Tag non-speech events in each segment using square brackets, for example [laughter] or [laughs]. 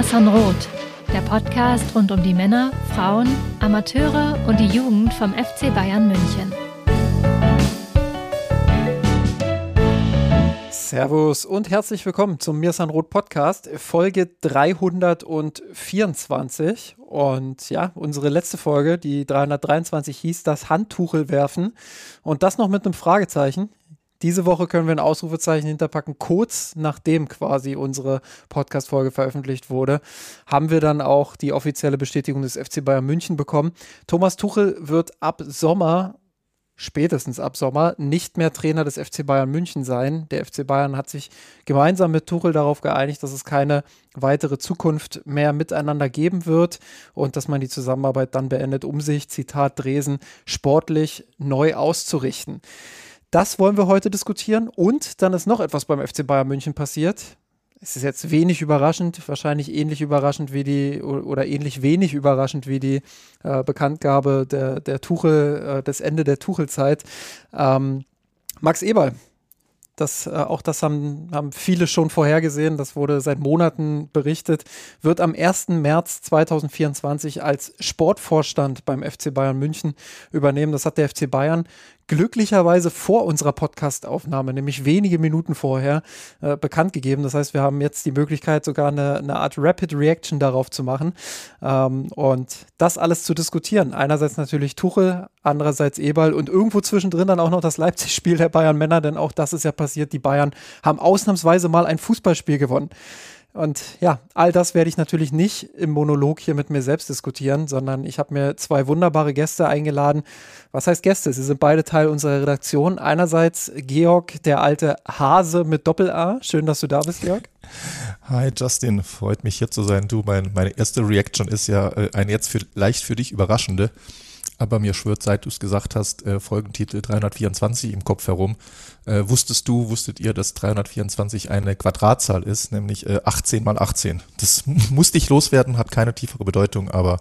Mir Roth, der Podcast rund um die Männer, Frauen, Amateure und die Jugend vom FC Bayern München. Servus und herzlich willkommen zum Mirsan Roth Podcast, Folge 324. Und ja, unsere letzte Folge, die 323, hieß das Handtuchel werfen. Und das noch mit einem Fragezeichen. Diese Woche können wir ein Ausrufezeichen hinterpacken. Kurz nachdem quasi unsere Podcast-Folge veröffentlicht wurde, haben wir dann auch die offizielle Bestätigung des FC Bayern München bekommen. Thomas Tuchel wird ab Sommer spätestens ab Sommer nicht mehr Trainer des FC Bayern München sein. Der FC Bayern hat sich gemeinsam mit Tuchel darauf geeinigt, dass es keine weitere Zukunft mehr miteinander geben wird und dass man die Zusammenarbeit dann beendet, um sich, Zitat Dresen, sportlich neu auszurichten. Das wollen wir heute diskutieren. Und dann ist noch etwas beim FC Bayern München passiert. Es ist jetzt wenig überraschend, wahrscheinlich ähnlich überraschend wie die oder ähnlich wenig überraschend wie die äh, Bekanntgabe der, der Tuchel, äh, des Ende der Tuchelzeit. Ähm, Max Eberl das, äh, auch das haben, haben viele schon vorhergesehen, das wurde seit Monaten berichtet, wird am 1. März 2024 als Sportvorstand beim FC Bayern München übernehmen. Das hat der FC Bayern glücklicherweise vor unserer Podcast-Aufnahme, nämlich wenige Minuten vorher, äh, bekannt gegeben. Das heißt, wir haben jetzt die Möglichkeit, sogar eine, eine Art Rapid Reaction darauf zu machen ähm, und das alles zu diskutieren. Einerseits natürlich Tuchel, andererseits Eberl und irgendwo zwischendrin dann auch noch das Leipzig-Spiel der Bayern Männer, denn auch das ist ja passiert. Die Bayern haben ausnahmsweise mal ein Fußballspiel gewonnen. Und ja, all das werde ich natürlich nicht im Monolog hier mit mir selbst diskutieren, sondern ich habe mir zwei wunderbare Gäste eingeladen. Was heißt Gäste? Sie sind beide Teil unserer Redaktion. Einerseits Georg, der alte Hase mit Doppel-A. Schön, dass du da bist, Georg. Hi Justin, freut mich hier zu sein. Du, mein, meine erste Reaction ist ja äh, eine jetzt für, leicht für dich überraschende. Aber mir schwört, seit du es gesagt hast, äh, Folgentitel 324 im Kopf herum. Äh, wusstest du, wusstet ihr, dass 324 eine Quadratzahl ist, nämlich äh, 18 mal 18. Das [laughs] musste ich loswerden, hat keine tiefere Bedeutung, aber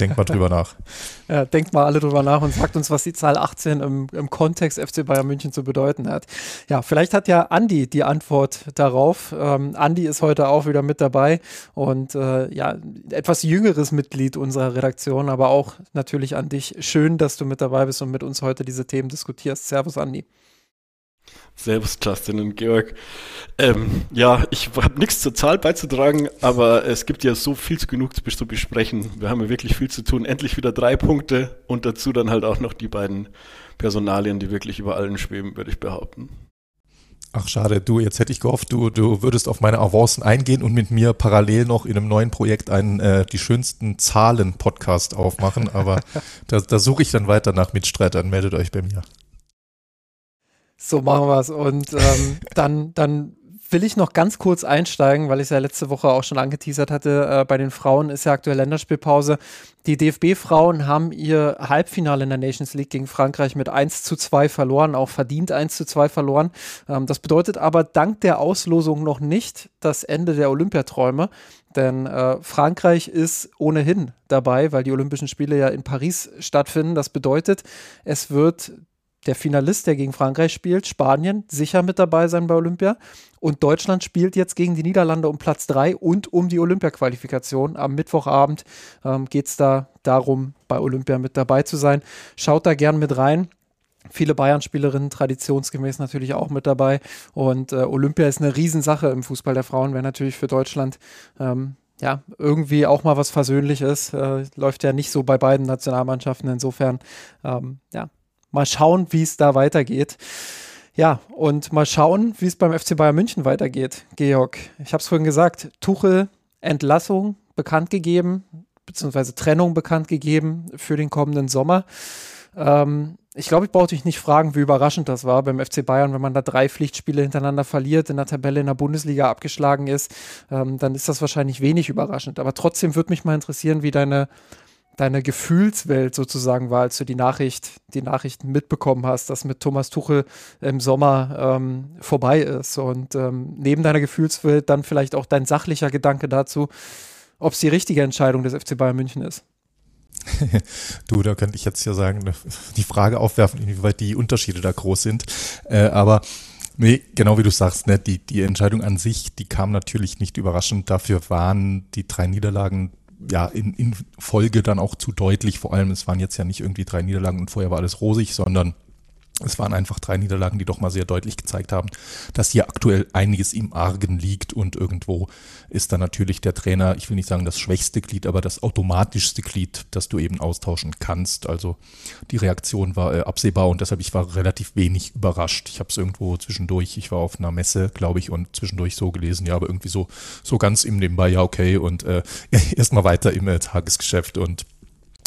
Denkt mal drüber nach. [laughs] Ja, denkt mal alle drüber nach und sagt uns, was die Zahl 18 im, im Kontext FC Bayern München zu bedeuten hat. Ja, vielleicht hat ja Andi die Antwort darauf. Ähm, Andi ist heute auch wieder mit dabei und äh, ja, etwas jüngeres Mitglied unserer Redaktion, aber auch natürlich an dich. Schön, dass du mit dabei bist und mit uns heute diese Themen diskutierst. Servus, Andi. Servus, Justin und Georg. Ähm, ja, ich habe nichts zur Zahl beizutragen, aber es gibt ja so viel zu genug zu besprechen. Wir haben ja wirklich viel zu tun. Endlich wieder drei Punkte und dazu dann halt auch noch die beiden Personalien, die wirklich über allen schweben, würde ich behaupten. Ach schade, du, jetzt hätte ich gehofft, du, du würdest auf meine Avancen eingehen und mit mir parallel noch in einem neuen Projekt einen äh, die schönsten Zahlen-Podcast aufmachen, aber [laughs] da, da suche ich dann weiter nach Mitstreitern, meldet euch bei mir. So machen wir es. Und ähm, dann, dann will ich noch ganz kurz einsteigen, weil ich es ja letzte Woche auch schon angeteasert hatte. Äh, bei den Frauen ist ja aktuell Länderspielpause. Die DFB-Frauen haben ihr Halbfinale in der Nations League gegen Frankreich mit 1 zu 2 verloren, auch verdient 1 zu 2 verloren. Ähm, das bedeutet aber dank der Auslosung noch nicht das Ende der Olympiaträume. Denn äh, Frankreich ist ohnehin dabei, weil die Olympischen Spiele ja in Paris stattfinden. Das bedeutet, es wird der Finalist, der gegen Frankreich spielt, Spanien, sicher mit dabei sein bei Olympia. Und Deutschland spielt jetzt gegen die Niederlande um Platz 3 und um die Olympia-Qualifikation. Am Mittwochabend ähm, geht es da darum, bei Olympia mit dabei zu sein. Schaut da gern mit rein. Viele Bayern-Spielerinnen traditionsgemäß natürlich auch mit dabei. Und äh, Olympia ist eine Riesensache im Fußball der Frauen, wäre natürlich für Deutschland ähm, ja, irgendwie auch mal was Versöhnliches. Äh, läuft ja nicht so bei beiden Nationalmannschaften. Insofern, ähm, ja, mal schauen, wie es da weitergeht. Ja, und mal schauen, wie es beim FC Bayern München weitergeht, Georg. Ich habe es vorhin gesagt, Tuchel, Entlassung bekannt gegeben, beziehungsweise Trennung bekannt gegeben für den kommenden Sommer. Ähm, ich glaube, ich brauche dich nicht fragen, wie überraschend das war beim FC Bayern, wenn man da drei Pflichtspiele hintereinander verliert, in der Tabelle in der Bundesliga abgeschlagen ist, ähm, dann ist das wahrscheinlich wenig überraschend. Aber trotzdem würde mich mal interessieren, wie deine deine Gefühlswelt sozusagen war, als du die Nachricht, die Nachrichten mitbekommen hast, dass mit Thomas Tuchel im Sommer ähm, vorbei ist. Und ähm, neben deiner Gefühlswelt dann vielleicht auch dein sachlicher Gedanke dazu, ob es die richtige Entscheidung des FC Bayern München ist. [laughs] du, da könnte ich jetzt ja sagen, die Frage aufwerfen, inwieweit die Unterschiede da groß sind. Äh, aber Nee, genau wie du sagst, ne, die, die Entscheidung an sich, die kam natürlich nicht überraschend. Dafür waren die drei Niederlagen ja in, in Folge dann auch zu deutlich. Vor allem, es waren jetzt ja nicht irgendwie drei Niederlagen und vorher war alles rosig, sondern es waren einfach drei Niederlagen, die doch mal sehr deutlich gezeigt haben, dass hier aktuell einiges im Argen liegt und irgendwo ist dann natürlich der Trainer, ich will nicht sagen das schwächste Glied, aber das automatischste Glied, das du eben austauschen kannst. Also die Reaktion war äh, absehbar und deshalb ich war relativ wenig überrascht. Ich habe es irgendwo zwischendurch, ich war auf einer Messe, glaube ich, und zwischendurch so gelesen, ja, aber irgendwie so so ganz im Nebenbei, ja okay und äh, [laughs] erstmal weiter im äh, Tagesgeschäft und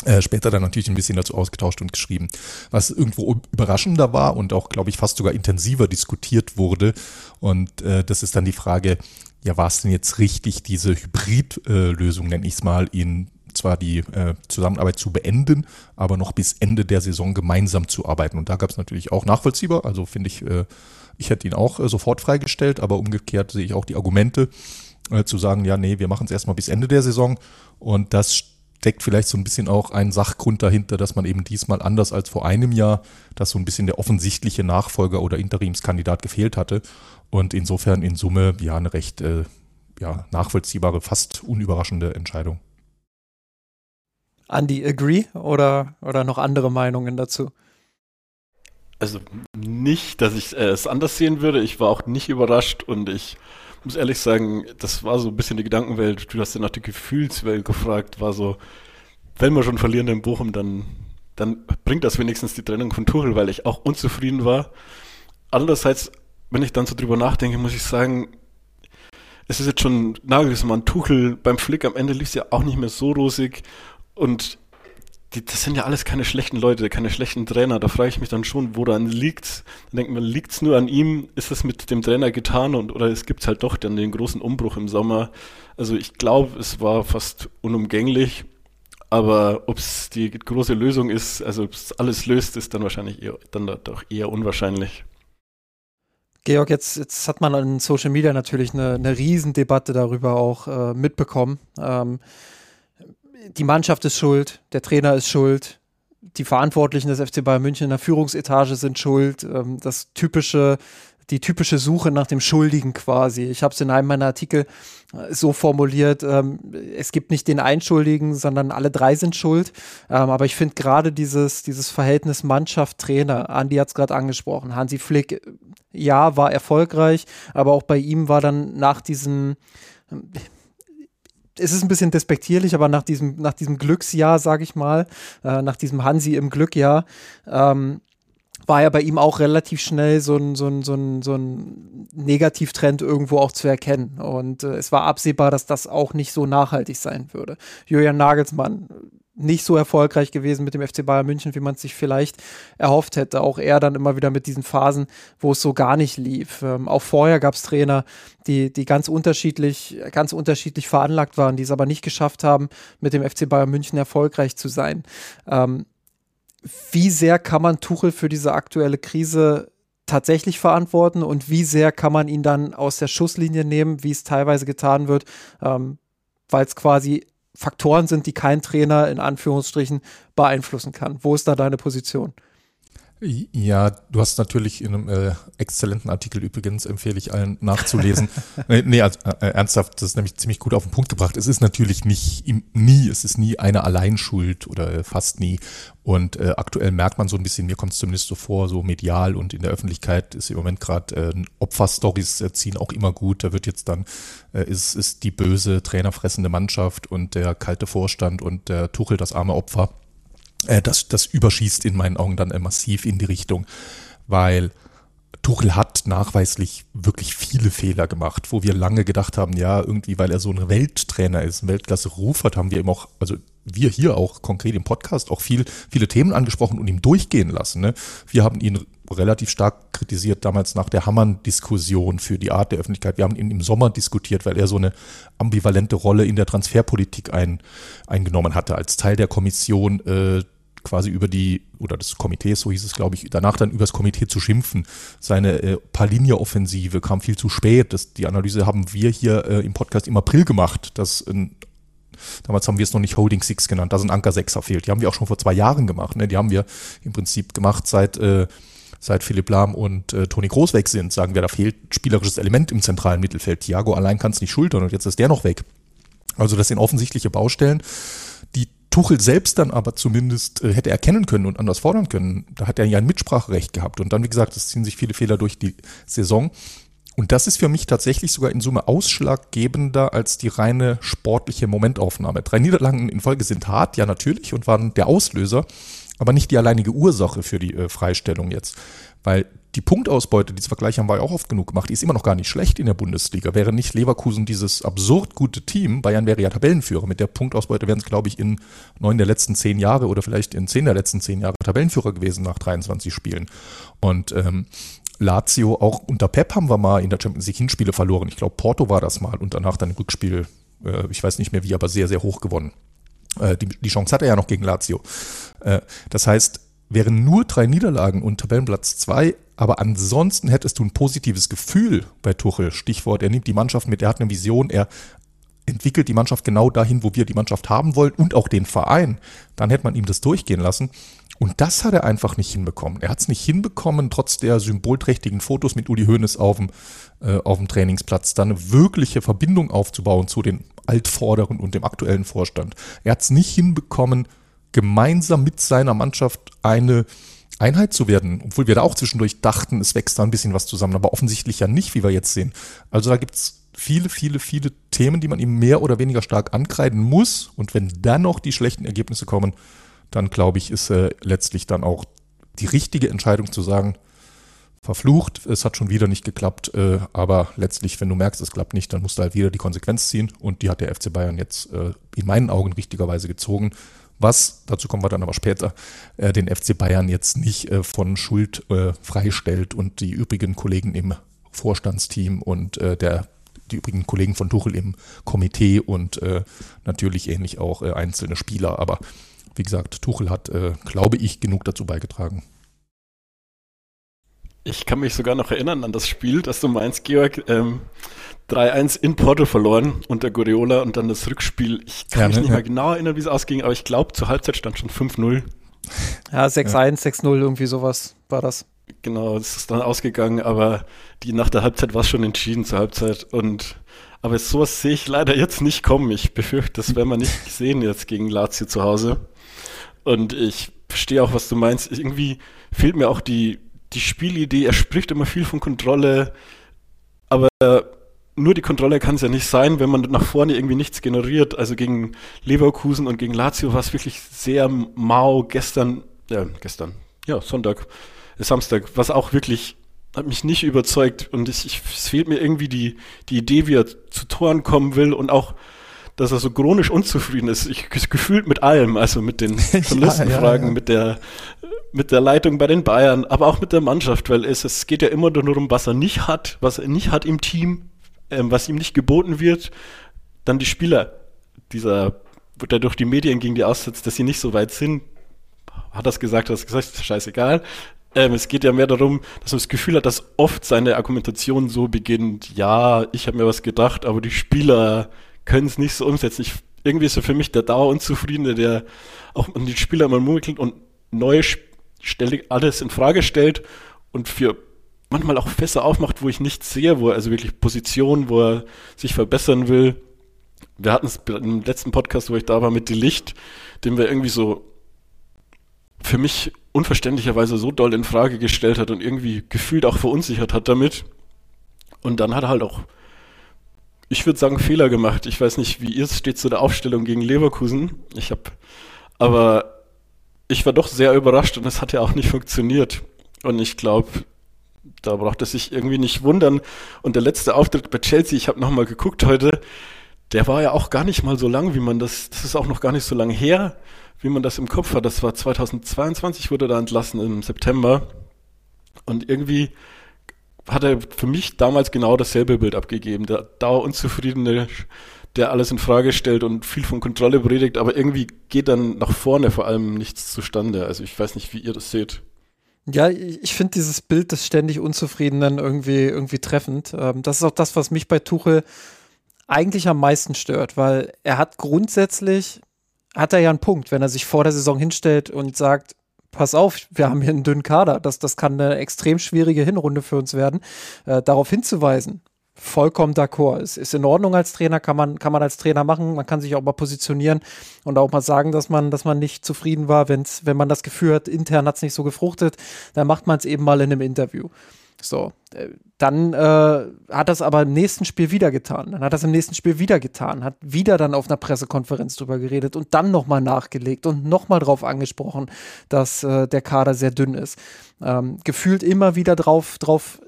äh, später dann natürlich ein bisschen dazu ausgetauscht und geschrieben. Was irgendwo überraschender war und auch, glaube ich, fast sogar intensiver diskutiert wurde. Und äh, das ist dann die Frage, ja, war es denn jetzt richtig, diese Hybridlösung, äh, nenne ich es mal, in zwar die äh, Zusammenarbeit zu beenden, aber noch bis Ende der Saison gemeinsam zu arbeiten. Und da gab es natürlich auch nachvollziehbar, also finde ich, äh, ich hätte ihn auch äh, sofort freigestellt, aber umgekehrt sehe ich auch die Argumente äh, zu sagen, ja, nee, wir machen es erstmal bis Ende der Saison. Und das steckt vielleicht so ein bisschen auch ein Sachgrund dahinter, dass man eben diesmal anders als vor einem Jahr, dass so ein bisschen der offensichtliche Nachfolger oder Interimskandidat gefehlt hatte. Und insofern in Summe ja eine recht äh, ja, nachvollziehbare, fast unüberraschende Entscheidung. Andy, agree oder, oder noch andere Meinungen dazu? Also nicht, dass ich äh, es anders sehen würde. Ich war auch nicht überrascht und ich muss ehrlich sagen, das war so ein bisschen die Gedankenwelt. Du hast ja nach der Gefühlswelt gefragt, war so, wenn wir schon verlieren in Bochum, dann, dann bringt das wenigstens die Trennung von Tuchel, weil ich auch unzufrieden war. Andererseits, wenn ich dann so drüber nachdenke, muss ich sagen, es ist jetzt schon Nagelsmann, Tuchel, beim Flick am Ende lief es ja auch nicht mehr so rosig und die, das sind ja alles keine schlechten Leute, keine schlechten Trainer. Da frage ich mich dann schon, woran liegt's? Dann denkt man, liegt's nur an ihm? Ist es mit dem Trainer getan? Und, oder es gibt halt doch dann den großen Umbruch im Sommer. Also ich glaube, es war fast unumgänglich. Aber ob es die große Lösung ist, also ob es alles löst, ist dann wahrscheinlich eher, dann doch eher unwahrscheinlich. Georg, jetzt, jetzt hat man in Social Media natürlich eine, eine Riesendebatte darüber auch äh, mitbekommen. Ähm, die Mannschaft ist schuld, der Trainer ist schuld, die Verantwortlichen des FC Bayern München in der Führungsetage sind schuld. Ähm, das typische, die typische Suche nach dem Schuldigen quasi. Ich habe es in einem meiner Artikel äh, so formuliert, ähm, es gibt nicht den Einschuldigen, sondern alle drei sind schuld. Ähm, aber ich finde gerade dieses, dieses Verhältnis Mannschaft-Trainer, Andi hat es gerade angesprochen, Hansi Flick, ja, war erfolgreich, aber auch bei ihm war dann nach diesem es ist ein bisschen despektierlich, aber nach diesem, nach diesem Glücksjahr, sage ich mal, äh, nach diesem Hansi im Glückjahr, ähm, war ja bei ihm auch relativ schnell so ein, so ein, so ein, so ein Negativtrend irgendwo auch zu erkennen. Und äh, es war absehbar, dass das auch nicht so nachhaltig sein würde. Julian Nagelsmann nicht so erfolgreich gewesen mit dem FC Bayern München, wie man es sich vielleicht erhofft hätte. Auch er dann immer wieder mit diesen Phasen, wo es so gar nicht lief. Ähm, auch vorher gab es Trainer, die, die ganz unterschiedlich, ganz unterschiedlich veranlagt waren, die es aber nicht geschafft haben, mit dem FC Bayern München erfolgreich zu sein. Ähm, wie sehr kann man Tuchel für diese aktuelle Krise tatsächlich verantworten und wie sehr kann man ihn dann aus der Schusslinie nehmen, wie es teilweise getan wird, ähm, weil es quasi Faktoren sind, die kein Trainer in Anführungsstrichen beeinflussen kann. Wo ist da deine Position? Ja, du hast natürlich in einem äh, exzellenten Artikel übrigens, empfehle ich allen nachzulesen. [laughs] nee, nee also, äh, ernsthaft, das ist nämlich ziemlich gut auf den Punkt gebracht. Es ist natürlich nicht im, nie, es ist nie eine Alleinschuld oder äh, fast nie. Und äh, aktuell merkt man so ein bisschen, mir kommt es zumindest so vor, so medial und in der Öffentlichkeit ist im Moment gerade äh, Opferstories äh, ziehen auch immer gut. Da wird jetzt dann, äh, ist, ist die böse, trainerfressende Mannschaft und der kalte Vorstand und der Tuchel das arme Opfer äh, das, das überschießt in meinen Augen dann massiv in die Richtung, weil Tuchel hat nachweislich wirklich viele Fehler gemacht, wo wir lange gedacht haben, ja, irgendwie, weil er so ein Welttrainer ist, ein Weltklasse-Ruf hat, haben wir ihm auch, also wir hier auch konkret im Podcast auch viel, viele Themen angesprochen und ihm durchgehen lassen. Ne? Wir haben ihn relativ stark kritisiert damals nach der Hammann-Diskussion für die Art der Öffentlichkeit. Wir haben ihn im Sommer diskutiert, weil er so eine ambivalente Rolle in der Transferpolitik ein, eingenommen hatte, als Teil der Kommission äh, quasi über die, oder des Komitees, so hieß es, glaube ich, danach dann über das Komitee zu schimpfen. Seine äh, Palinia-Offensive kam viel zu spät. Das, die Analyse haben wir hier äh, im Podcast im April gemacht, dass ein Damals haben wir es noch nicht Holding Six genannt, da sind Anker Sechser fehlt. Die haben wir auch schon vor zwei Jahren gemacht. Ne? Die haben wir im Prinzip gemacht seit, äh, seit Philipp Lahm und äh, Toni Groß weg sind, sagen wir, da fehlt spielerisches Element im zentralen Mittelfeld. Thiago allein kann es nicht schultern und jetzt ist der noch weg. Also das sind offensichtliche Baustellen, Tuchel selbst dann aber zumindest äh, hätte erkennen können und anders fordern können. Da hat er ja ein Mitspracherecht gehabt. Und dann, wie gesagt, es ziehen sich viele Fehler durch die Saison. Und das ist für mich tatsächlich sogar in Summe ausschlaggebender als die reine sportliche Momentaufnahme. Drei Niederlagen in Folge sind hart, ja natürlich, und waren der Auslöser, aber nicht die alleinige Ursache für die äh, Freistellung jetzt. Weil die Punktausbeute, dieses Vergleich haben wir ja auch oft genug gemacht, die ist immer noch gar nicht schlecht in der Bundesliga. Wäre nicht Leverkusen dieses absurd gute Team, Bayern wäre ja Tabellenführer. Mit der Punktausbeute wären es, glaube ich, in neun der letzten zehn Jahre oder vielleicht in zehn der letzten zehn Jahre Tabellenführer gewesen nach 23 Spielen. Und ähm, Lazio, auch unter Pep haben wir mal in der Champions League Hinspiele verloren. Ich glaube, Porto war das mal und danach dann im Rückspiel, äh, ich weiß nicht mehr wie, aber sehr, sehr hoch gewonnen. Äh, die, die Chance hat er ja noch gegen Lazio. Äh, das heißt, wären nur drei Niederlagen und Tabellenplatz zwei, aber ansonsten hättest du ein positives Gefühl bei Tuchel. Stichwort, er nimmt die Mannschaft mit, er hat eine Vision, er entwickelt die Mannschaft genau dahin, wo wir die Mannschaft haben wollen und auch den Verein. Dann hätte man ihm das durchgehen lassen. Und das hat er einfach nicht hinbekommen. Er hat es nicht hinbekommen, trotz der symbolträchtigen Fotos mit Uli Hoeneß auf dem, äh, auf dem Trainingsplatz, da eine wirkliche Verbindung aufzubauen zu den Altvorderen und dem aktuellen Vorstand. Er hat es nicht hinbekommen, gemeinsam mit seiner Mannschaft eine Einheit zu werden, obwohl wir da auch zwischendurch dachten, es wächst da ein bisschen was zusammen, aber offensichtlich ja nicht, wie wir jetzt sehen. Also da gibt es viele, viele, viele Themen, die man ihm mehr oder weniger stark ankreiden muss. Und wenn dann noch die schlechten Ergebnisse kommen, dann glaube ich, ist äh, letztlich dann auch die richtige Entscheidung zu sagen, verflucht, es hat schon wieder nicht geklappt, äh, aber letztlich, wenn du merkst, es klappt nicht, dann musst du halt wieder die Konsequenz ziehen und die hat der FC Bayern jetzt äh, in meinen Augen richtigerweise gezogen was, dazu kommen wir dann aber später, äh, den FC Bayern jetzt nicht äh, von Schuld äh, freistellt und die übrigen Kollegen im Vorstandsteam und äh, der, die übrigen Kollegen von Tuchel im Komitee und äh, natürlich ähnlich auch äh, einzelne Spieler. Aber wie gesagt, Tuchel hat, glaube ich, genug dazu beigetragen. Ich kann mich sogar noch erinnern an das Spiel, das du meinst, Georg. Ähm, 3-1 in Porto verloren unter Guardiola und dann das Rückspiel. Ich kann ja, mich ne? nicht mehr genau erinnern, wie es ausging, aber ich glaube, zur Halbzeit stand schon 5-0. Ja, 6-1, ja. 6-0, irgendwie sowas war das. Genau, es ist dann ausgegangen, aber die nach der Halbzeit war es schon entschieden zur Halbzeit. Und aber sowas sehe ich leider jetzt nicht kommen. Ich befürchte, das werden wir nicht [laughs] sehen jetzt gegen Lazio zu Hause. Und ich verstehe auch, was du meinst. Irgendwie fehlt mir auch die, die Spielidee. Er spricht immer viel von Kontrolle, aber nur die Kontrolle kann es ja nicht sein, wenn man nach vorne irgendwie nichts generiert. Also gegen Leverkusen und gegen Lazio war es wirklich sehr mau gestern, ja, gestern, ja, Sonntag, äh, Samstag, was auch wirklich hat mich nicht überzeugt und ich, ich, es fehlt mir irgendwie die, die Idee, wie er zu Toren kommen will und auch, dass er so chronisch unzufrieden ist. Ich, gefühlt mit allem, also mit den Journalistenfragen, [laughs] ja, ja, ja. mit der mit der Leitung bei den Bayern, aber auch mit der Mannschaft, weil es, es geht ja immer nur darum, was er nicht hat, was er nicht hat im Team, ähm, was ihm nicht geboten wird, dann die Spieler, dieser, der durch die Medien gegen die aussetzt, dass sie nicht so weit sind, hat das gesagt, hat das gesagt, ist scheißegal. Ähm, es geht ja mehr darum, dass man das Gefühl hat, dass oft seine Argumentation so beginnt, ja, ich habe mir was gedacht, aber die Spieler können es nicht so umsetzen. Ich, irgendwie ist er für mich der Dauerunzufriedene, der auch an die Spieler immer munkelt und neu ständig alles in Frage stellt und für manchmal auch Fässer aufmacht, wo ich nichts sehe, wo er also wirklich Position, wo er sich verbessern will. Wir hatten es im letzten Podcast, wo ich da war, mit Die Licht, den wir irgendwie so für mich unverständlicherweise so doll in Frage gestellt hat und irgendwie gefühlt auch verunsichert hat damit. Und dann hat er halt auch, ich würde sagen, Fehler gemacht. Ich weiß nicht, wie ihr es steht zu der Aufstellung gegen Leverkusen. Ich habe, aber ich war doch sehr überrascht und es hat ja auch nicht funktioniert. Und ich glaube, da braucht er sich irgendwie nicht wundern. Und der letzte Auftritt bei Chelsea, ich habe nochmal geguckt heute, der war ja auch gar nicht mal so lang, wie man das, das ist auch noch gar nicht so lang her, wie man das im Kopf hat. Das war 2022, wurde da entlassen im September. Und irgendwie hat er für mich damals genau dasselbe Bild abgegeben. Der dauerunzufriedene, der alles in Frage stellt und viel von Kontrolle predigt, aber irgendwie geht dann nach vorne vor allem nichts zustande. Also ich weiß nicht, wie ihr das seht. Ja, ich finde dieses Bild des ständig Unzufriedenen irgendwie, irgendwie treffend. Ähm, das ist auch das, was mich bei Tuchel eigentlich am meisten stört, weil er hat grundsätzlich, hat er ja einen Punkt, wenn er sich vor der Saison hinstellt und sagt, pass auf, wir haben hier einen dünnen Kader, das, das kann eine extrem schwierige Hinrunde für uns werden, äh, darauf hinzuweisen. Vollkommen d'accord. Es ist in Ordnung als Trainer, kann man, kann man als Trainer machen. Man kann sich auch mal positionieren und auch mal sagen, dass man, dass man nicht zufrieden war, wenn's, wenn man das Gefühl hat, intern hat es nicht so gefruchtet, dann macht man es eben mal in einem Interview. So, äh, dann äh, hat das aber im nächsten Spiel wieder getan. Dann hat das im nächsten Spiel wieder getan, hat wieder dann auf einer Pressekonferenz drüber geredet und dann nochmal nachgelegt und nochmal drauf angesprochen, dass äh, der Kader sehr dünn ist. Ähm, gefühlt immer wieder drauf, drauf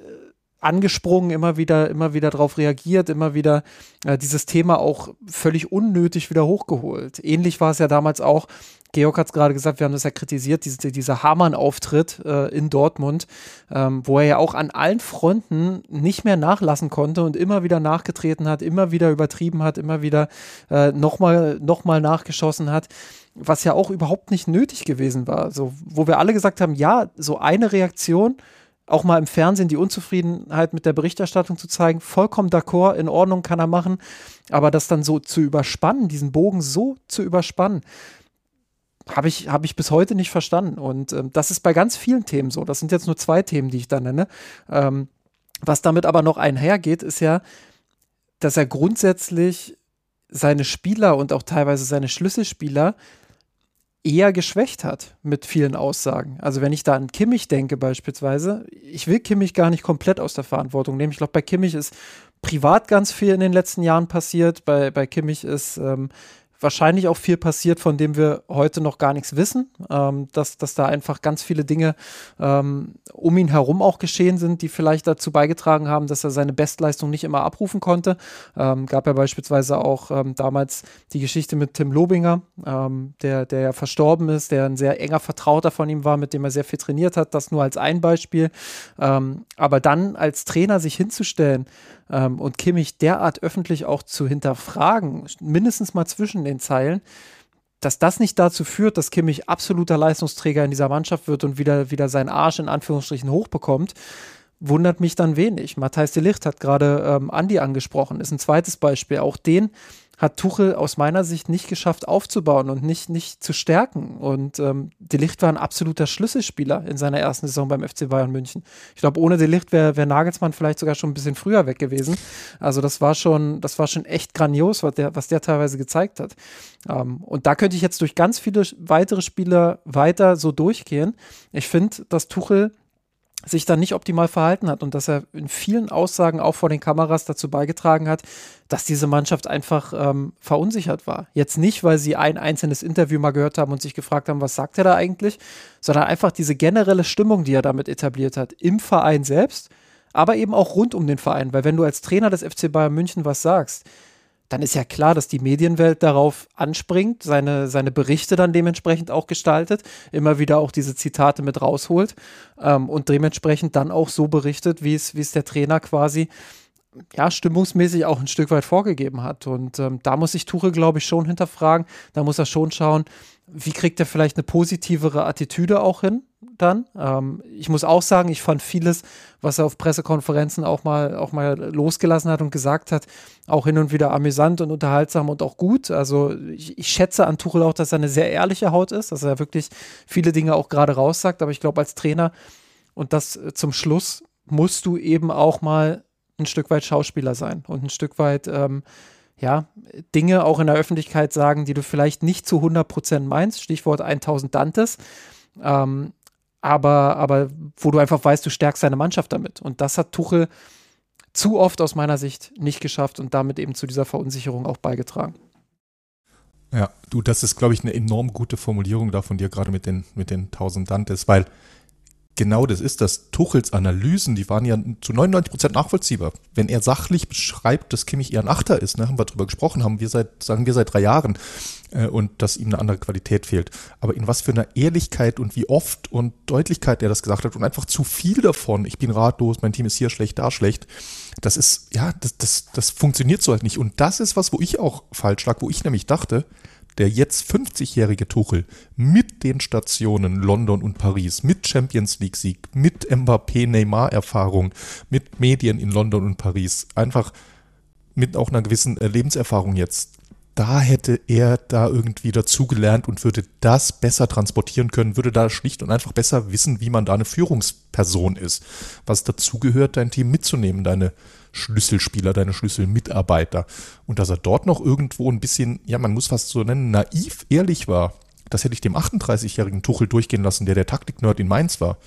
angesprungen, immer wieder, immer wieder darauf reagiert, immer wieder äh, dieses Thema auch völlig unnötig wieder hochgeholt. Ähnlich war es ja damals auch, Georg hat es gerade gesagt, wir haben das ja kritisiert, diese, dieser Hamann-Auftritt äh, in Dortmund, ähm, wo er ja auch an allen Fronten nicht mehr nachlassen konnte und immer wieder nachgetreten hat, immer wieder übertrieben hat, immer wieder äh, nochmal noch mal nachgeschossen hat was ja auch überhaupt nicht nötig gewesen war. So, wo wir alle gesagt haben, ja, so eine Reaktion auch mal im Fernsehen die Unzufriedenheit mit der Berichterstattung zu zeigen, vollkommen d'accord, in Ordnung kann er machen, aber das dann so zu überspannen, diesen Bogen so zu überspannen, habe ich, hab ich bis heute nicht verstanden. Und ähm, das ist bei ganz vielen Themen so. Das sind jetzt nur zwei Themen, die ich da nenne. Ähm, was damit aber noch einhergeht, ist ja, dass er grundsätzlich seine Spieler und auch teilweise seine Schlüsselspieler eher geschwächt hat mit vielen Aussagen. Also wenn ich da an Kimmich denke beispielsweise, ich will Kimmich gar nicht komplett aus der Verantwortung nehmen. Ich glaube, bei Kimmich ist privat ganz viel in den letzten Jahren passiert. Bei, bei Kimmich ist ähm, wahrscheinlich auch viel passiert, von dem wir heute noch gar nichts wissen, ähm, dass, dass da einfach ganz viele Dinge ähm, um ihn herum auch geschehen sind, die vielleicht dazu beigetragen haben, dass er seine Bestleistung nicht immer abrufen konnte. Ähm, gab ja beispielsweise auch ähm, damals die Geschichte mit Tim Lobinger, ähm, der, der ja verstorben ist, der ein sehr enger Vertrauter von ihm war, mit dem er sehr viel trainiert hat, das nur als ein Beispiel. Ähm, aber dann als Trainer sich hinzustellen, und Kimmich derart öffentlich auch zu hinterfragen, mindestens mal zwischen den Zeilen, dass das nicht dazu führt, dass Kimmich absoluter Leistungsträger in dieser Mannschaft wird und wieder, wieder seinen Arsch in Anführungsstrichen hochbekommt, wundert mich dann wenig. Matthijs de Licht hat gerade ähm, Andi angesprochen, ist ein zweites Beispiel. Auch den hat Tuchel aus meiner Sicht nicht geschafft aufzubauen und nicht, nicht zu stärken. Und ähm, Licht war ein absoluter Schlüsselspieler in seiner ersten Saison beim FC Bayern München. Ich glaube, ohne De Licht wäre wär Nagelsmann vielleicht sogar schon ein bisschen früher weg gewesen. Also das war schon, das war schon echt grandios, was der, was der teilweise gezeigt hat. Ähm, und da könnte ich jetzt durch ganz viele weitere Spieler weiter so durchgehen. Ich finde, dass Tuchel sich dann nicht optimal verhalten hat und dass er in vielen Aussagen auch vor den Kameras dazu beigetragen hat, dass diese Mannschaft einfach ähm, verunsichert war. Jetzt nicht, weil sie ein einzelnes Interview mal gehört haben und sich gefragt haben, was sagt er da eigentlich, sondern einfach diese generelle Stimmung, die er damit etabliert hat, im Verein selbst, aber eben auch rund um den Verein. Weil wenn du als Trainer des FC Bayern München was sagst, dann ist ja klar, dass die Medienwelt darauf anspringt, seine, seine Berichte dann dementsprechend auch gestaltet, immer wieder auch diese Zitate mit rausholt ähm, und dementsprechend dann auch so berichtet, wie es, wie es der Trainer quasi ja, stimmungsmäßig auch ein Stück weit vorgegeben hat. Und ähm, da muss sich Tuchel, glaube ich, schon hinterfragen. Da muss er schon schauen, wie kriegt er vielleicht eine positivere Attitüde auch hin dann. Ähm, ich muss auch sagen, ich fand vieles, was er auf Pressekonferenzen auch mal, auch mal losgelassen hat und gesagt hat, auch hin und wieder amüsant und unterhaltsam und auch gut. Also ich, ich schätze an Tuchel auch, dass er eine sehr ehrliche Haut ist, dass er wirklich viele Dinge auch gerade raussagt. Aber ich glaube, als Trainer und das äh, zum Schluss musst du eben auch mal ein Stück weit Schauspieler sein und ein Stück weit ähm, ja, Dinge auch in der Öffentlichkeit sagen, die du vielleicht nicht zu 100% meinst. Stichwort 1000 Dantes. Ähm, aber, aber wo du einfach weißt, du stärkst deine Mannschaft damit. Und das hat Tuchel zu oft aus meiner Sicht nicht geschafft und damit eben zu dieser Verunsicherung auch beigetragen. Ja, du, das ist, glaube ich, eine enorm gute Formulierung da von dir, gerade mit den, mit den 1000 Dantes, weil genau das ist das. Tuchels Analysen, die waren ja zu 99 Prozent nachvollziehbar. Wenn er sachlich beschreibt, dass Kimmich eher ein Achter ist, ne, haben wir darüber gesprochen, haben wir seit, sagen wir seit drei Jahren, äh, und dass ihm eine andere Qualität fehlt. Aber in was für einer Ehrlichkeit und wie oft und Deutlichkeit er das gesagt hat und einfach zu viel davon, ich bin ratlos, mein Team ist hier schlecht, da schlecht, das ist, ja, das, das, das funktioniert so halt nicht. Und das ist was, wo ich auch falsch lag, wo ich nämlich dachte, der jetzt 50-jährige Tuchel mit den Stationen London und Paris, mit Champions League Sieg, mit Mbappé Neymar Erfahrung, mit Medien in London und Paris, einfach mit auch einer gewissen äh, Lebenserfahrung jetzt da hätte er da irgendwie dazugelernt und würde das besser transportieren können, würde da schlicht und einfach besser wissen, wie man da eine Führungsperson ist. Was dazugehört, dein Team mitzunehmen, deine Schlüsselspieler, deine Schlüsselmitarbeiter. Und dass er dort noch irgendwo ein bisschen, ja, man muss fast so nennen, naiv ehrlich war, das hätte ich dem 38-jährigen Tuchel durchgehen lassen, der der Taktik-Nerd in Mainz war.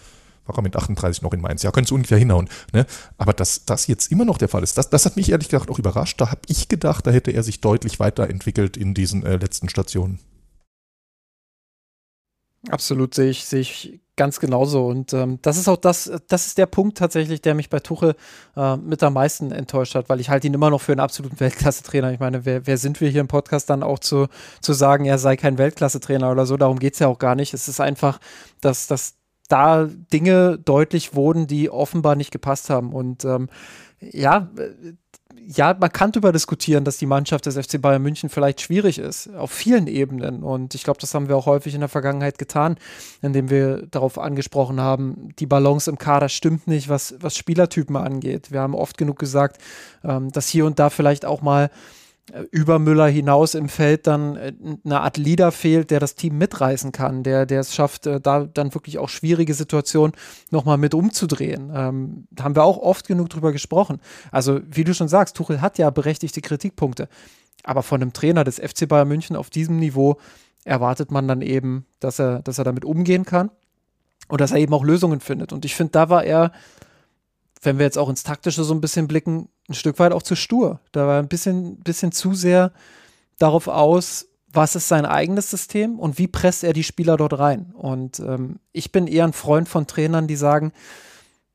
War er mit 38 noch in Mainz? Ja, könnte es ungefähr hinhauen. Ne? Aber dass das jetzt immer noch der Fall ist, das, das hat mich ehrlich gesagt auch überrascht. Da habe ich gedacht, da hätte er sich deutlich weiterentwickelt in diesen äh, letzten Stationen. Absolut sehe ich, sehe ich ganz genauso. Und ähm, das ist auch das, das ist der Punkt tatsächlich, der mich bei Tuchel äh, mit am meisten enttäuscht hat, weil ich halte ihn immer noch für einen absoluten Weltklasse-Trainer. Ich meine, wer, wer sind wir hier im Podcast dann auch zu, zu sagen, er sei kein Weltklasse-Trainer oder so? Darum geht es ja auch gar nicht. Es ist einfach, dass, dass da Dinge deutlich wurden, die offenbar nicht gepasst haben. Und ähm, ja, ja, man kann darüber diskutieren, dass die Mannschaft des FC Bayern München vielleicht schwierig ist, auf vielen Ebenen. Und ich glaube, das haben wir auch häufig in der Vergangenheit getan, indem wir darauf angesprochen haben, die Balance im Kader stimmt nicht, was, was Spielertypen angeht. Wir haben oft genug gesagt, ähm, dass hier und da vielleicht auch mal über Müller hinaus im Feld dann äh, eine Art Leader fehlt, der das Team mitreißen kann, der, der es schafft, äh, da dann wirklich auch schwierige Situationen nochmal mit umzudrehen. Ähm, haben wir auch oft genug drüber gesprochen. Also, wie du schon sagst, Tuchel hat ja berechtigte Kritikpunkte. Aber von einem Trainer des FC Bayern München auf diesem Niveau erwartet man dann eben, dass er, dass er damit umgehen kann und dass er eben auch Lösungen findet. Und ich finde, da war er wenn wir jetzt auch ins Taktische so ein bisschen blicken, ein Stück weit auch zu stur. Da war ein bisschen, bisschen zu sehr darauf aus, was ist sein eigenes System und wie presst er die Spieler dort rein. Und ähm, ich bin eher ein Freund von Trainern, die sagen,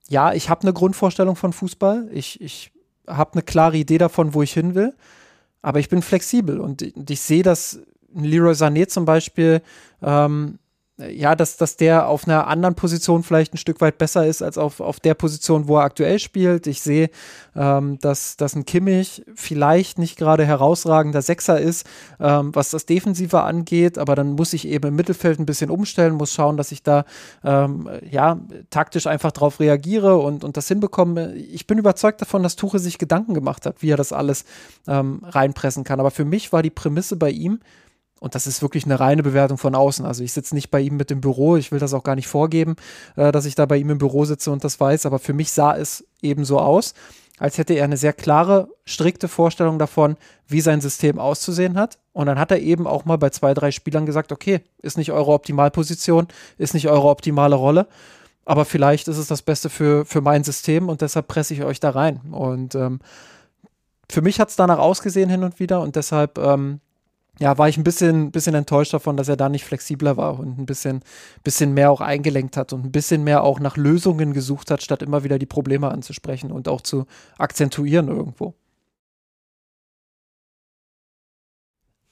ja, ich habe eine Grundvorstellung von Fußball, ich, ich habe eine klare Idee davon, wo ich hin will, aber ich bin flexibel und, und ich sehe, dass Leroy Sané zum Beispiel ähm, ja, dass, dass der auf einer anderen Position vielleicht ein Stück weit besser ist als auf, auf der Position, wo er aktuell spielt. Ich sehe, ähm, dass, dass ein Kimmich vielleicht nicht gerade herausragender Sechser ist, ähm, was das Defensive angeht, aber dann muss ich eben im Mittelfeld ein bisschen umstellen, muss schauen, dass ich da ähm, ja, taktisch einfach drauf reagiere und, und das hinbekomme. Ich bin überzeugt davon, dass Tuche sich Gedanken gemacht hat, wie er das alles ähm, reinpressen kann. Aber für mich war die Prämisse bei ihm, und das ist wirklich eine reine Bewertung von außen. Also ich sitze nicht bei ihm mit dem Büro, ich will das auch gar nicht vorgeben, äh, dass ich da bei ihm im Büro sitze und das weiß, aber für mich sah es eben so aus, als hätte er eine sehr klare, strikte Vorstellung davon, wie sein System auszusehen hat. Und dann hat er eben auch mal bei zwei, drei Spielern gesagt, okay, ist nicht eure Optimalposition, ist nicht eure optimale Rolle, aber vielleicht ist es das Beste für, für mein System und deshalb presse ich euch da rein. Und ähm, für mich hat es danach ausgesehen hin und wieder und deshalb ähm, ja, war ich ein bisschen, bisschen enttäuscht davon, dass er da nicht flexibler war und ein bisschen, bisschen mehr auch eingelenkt hat und ein bisschen mehr auch nach Lösungen gesucht hat, statt immer wieder die Probleme anzusprechen und auch zu akzentuieren irgendwo.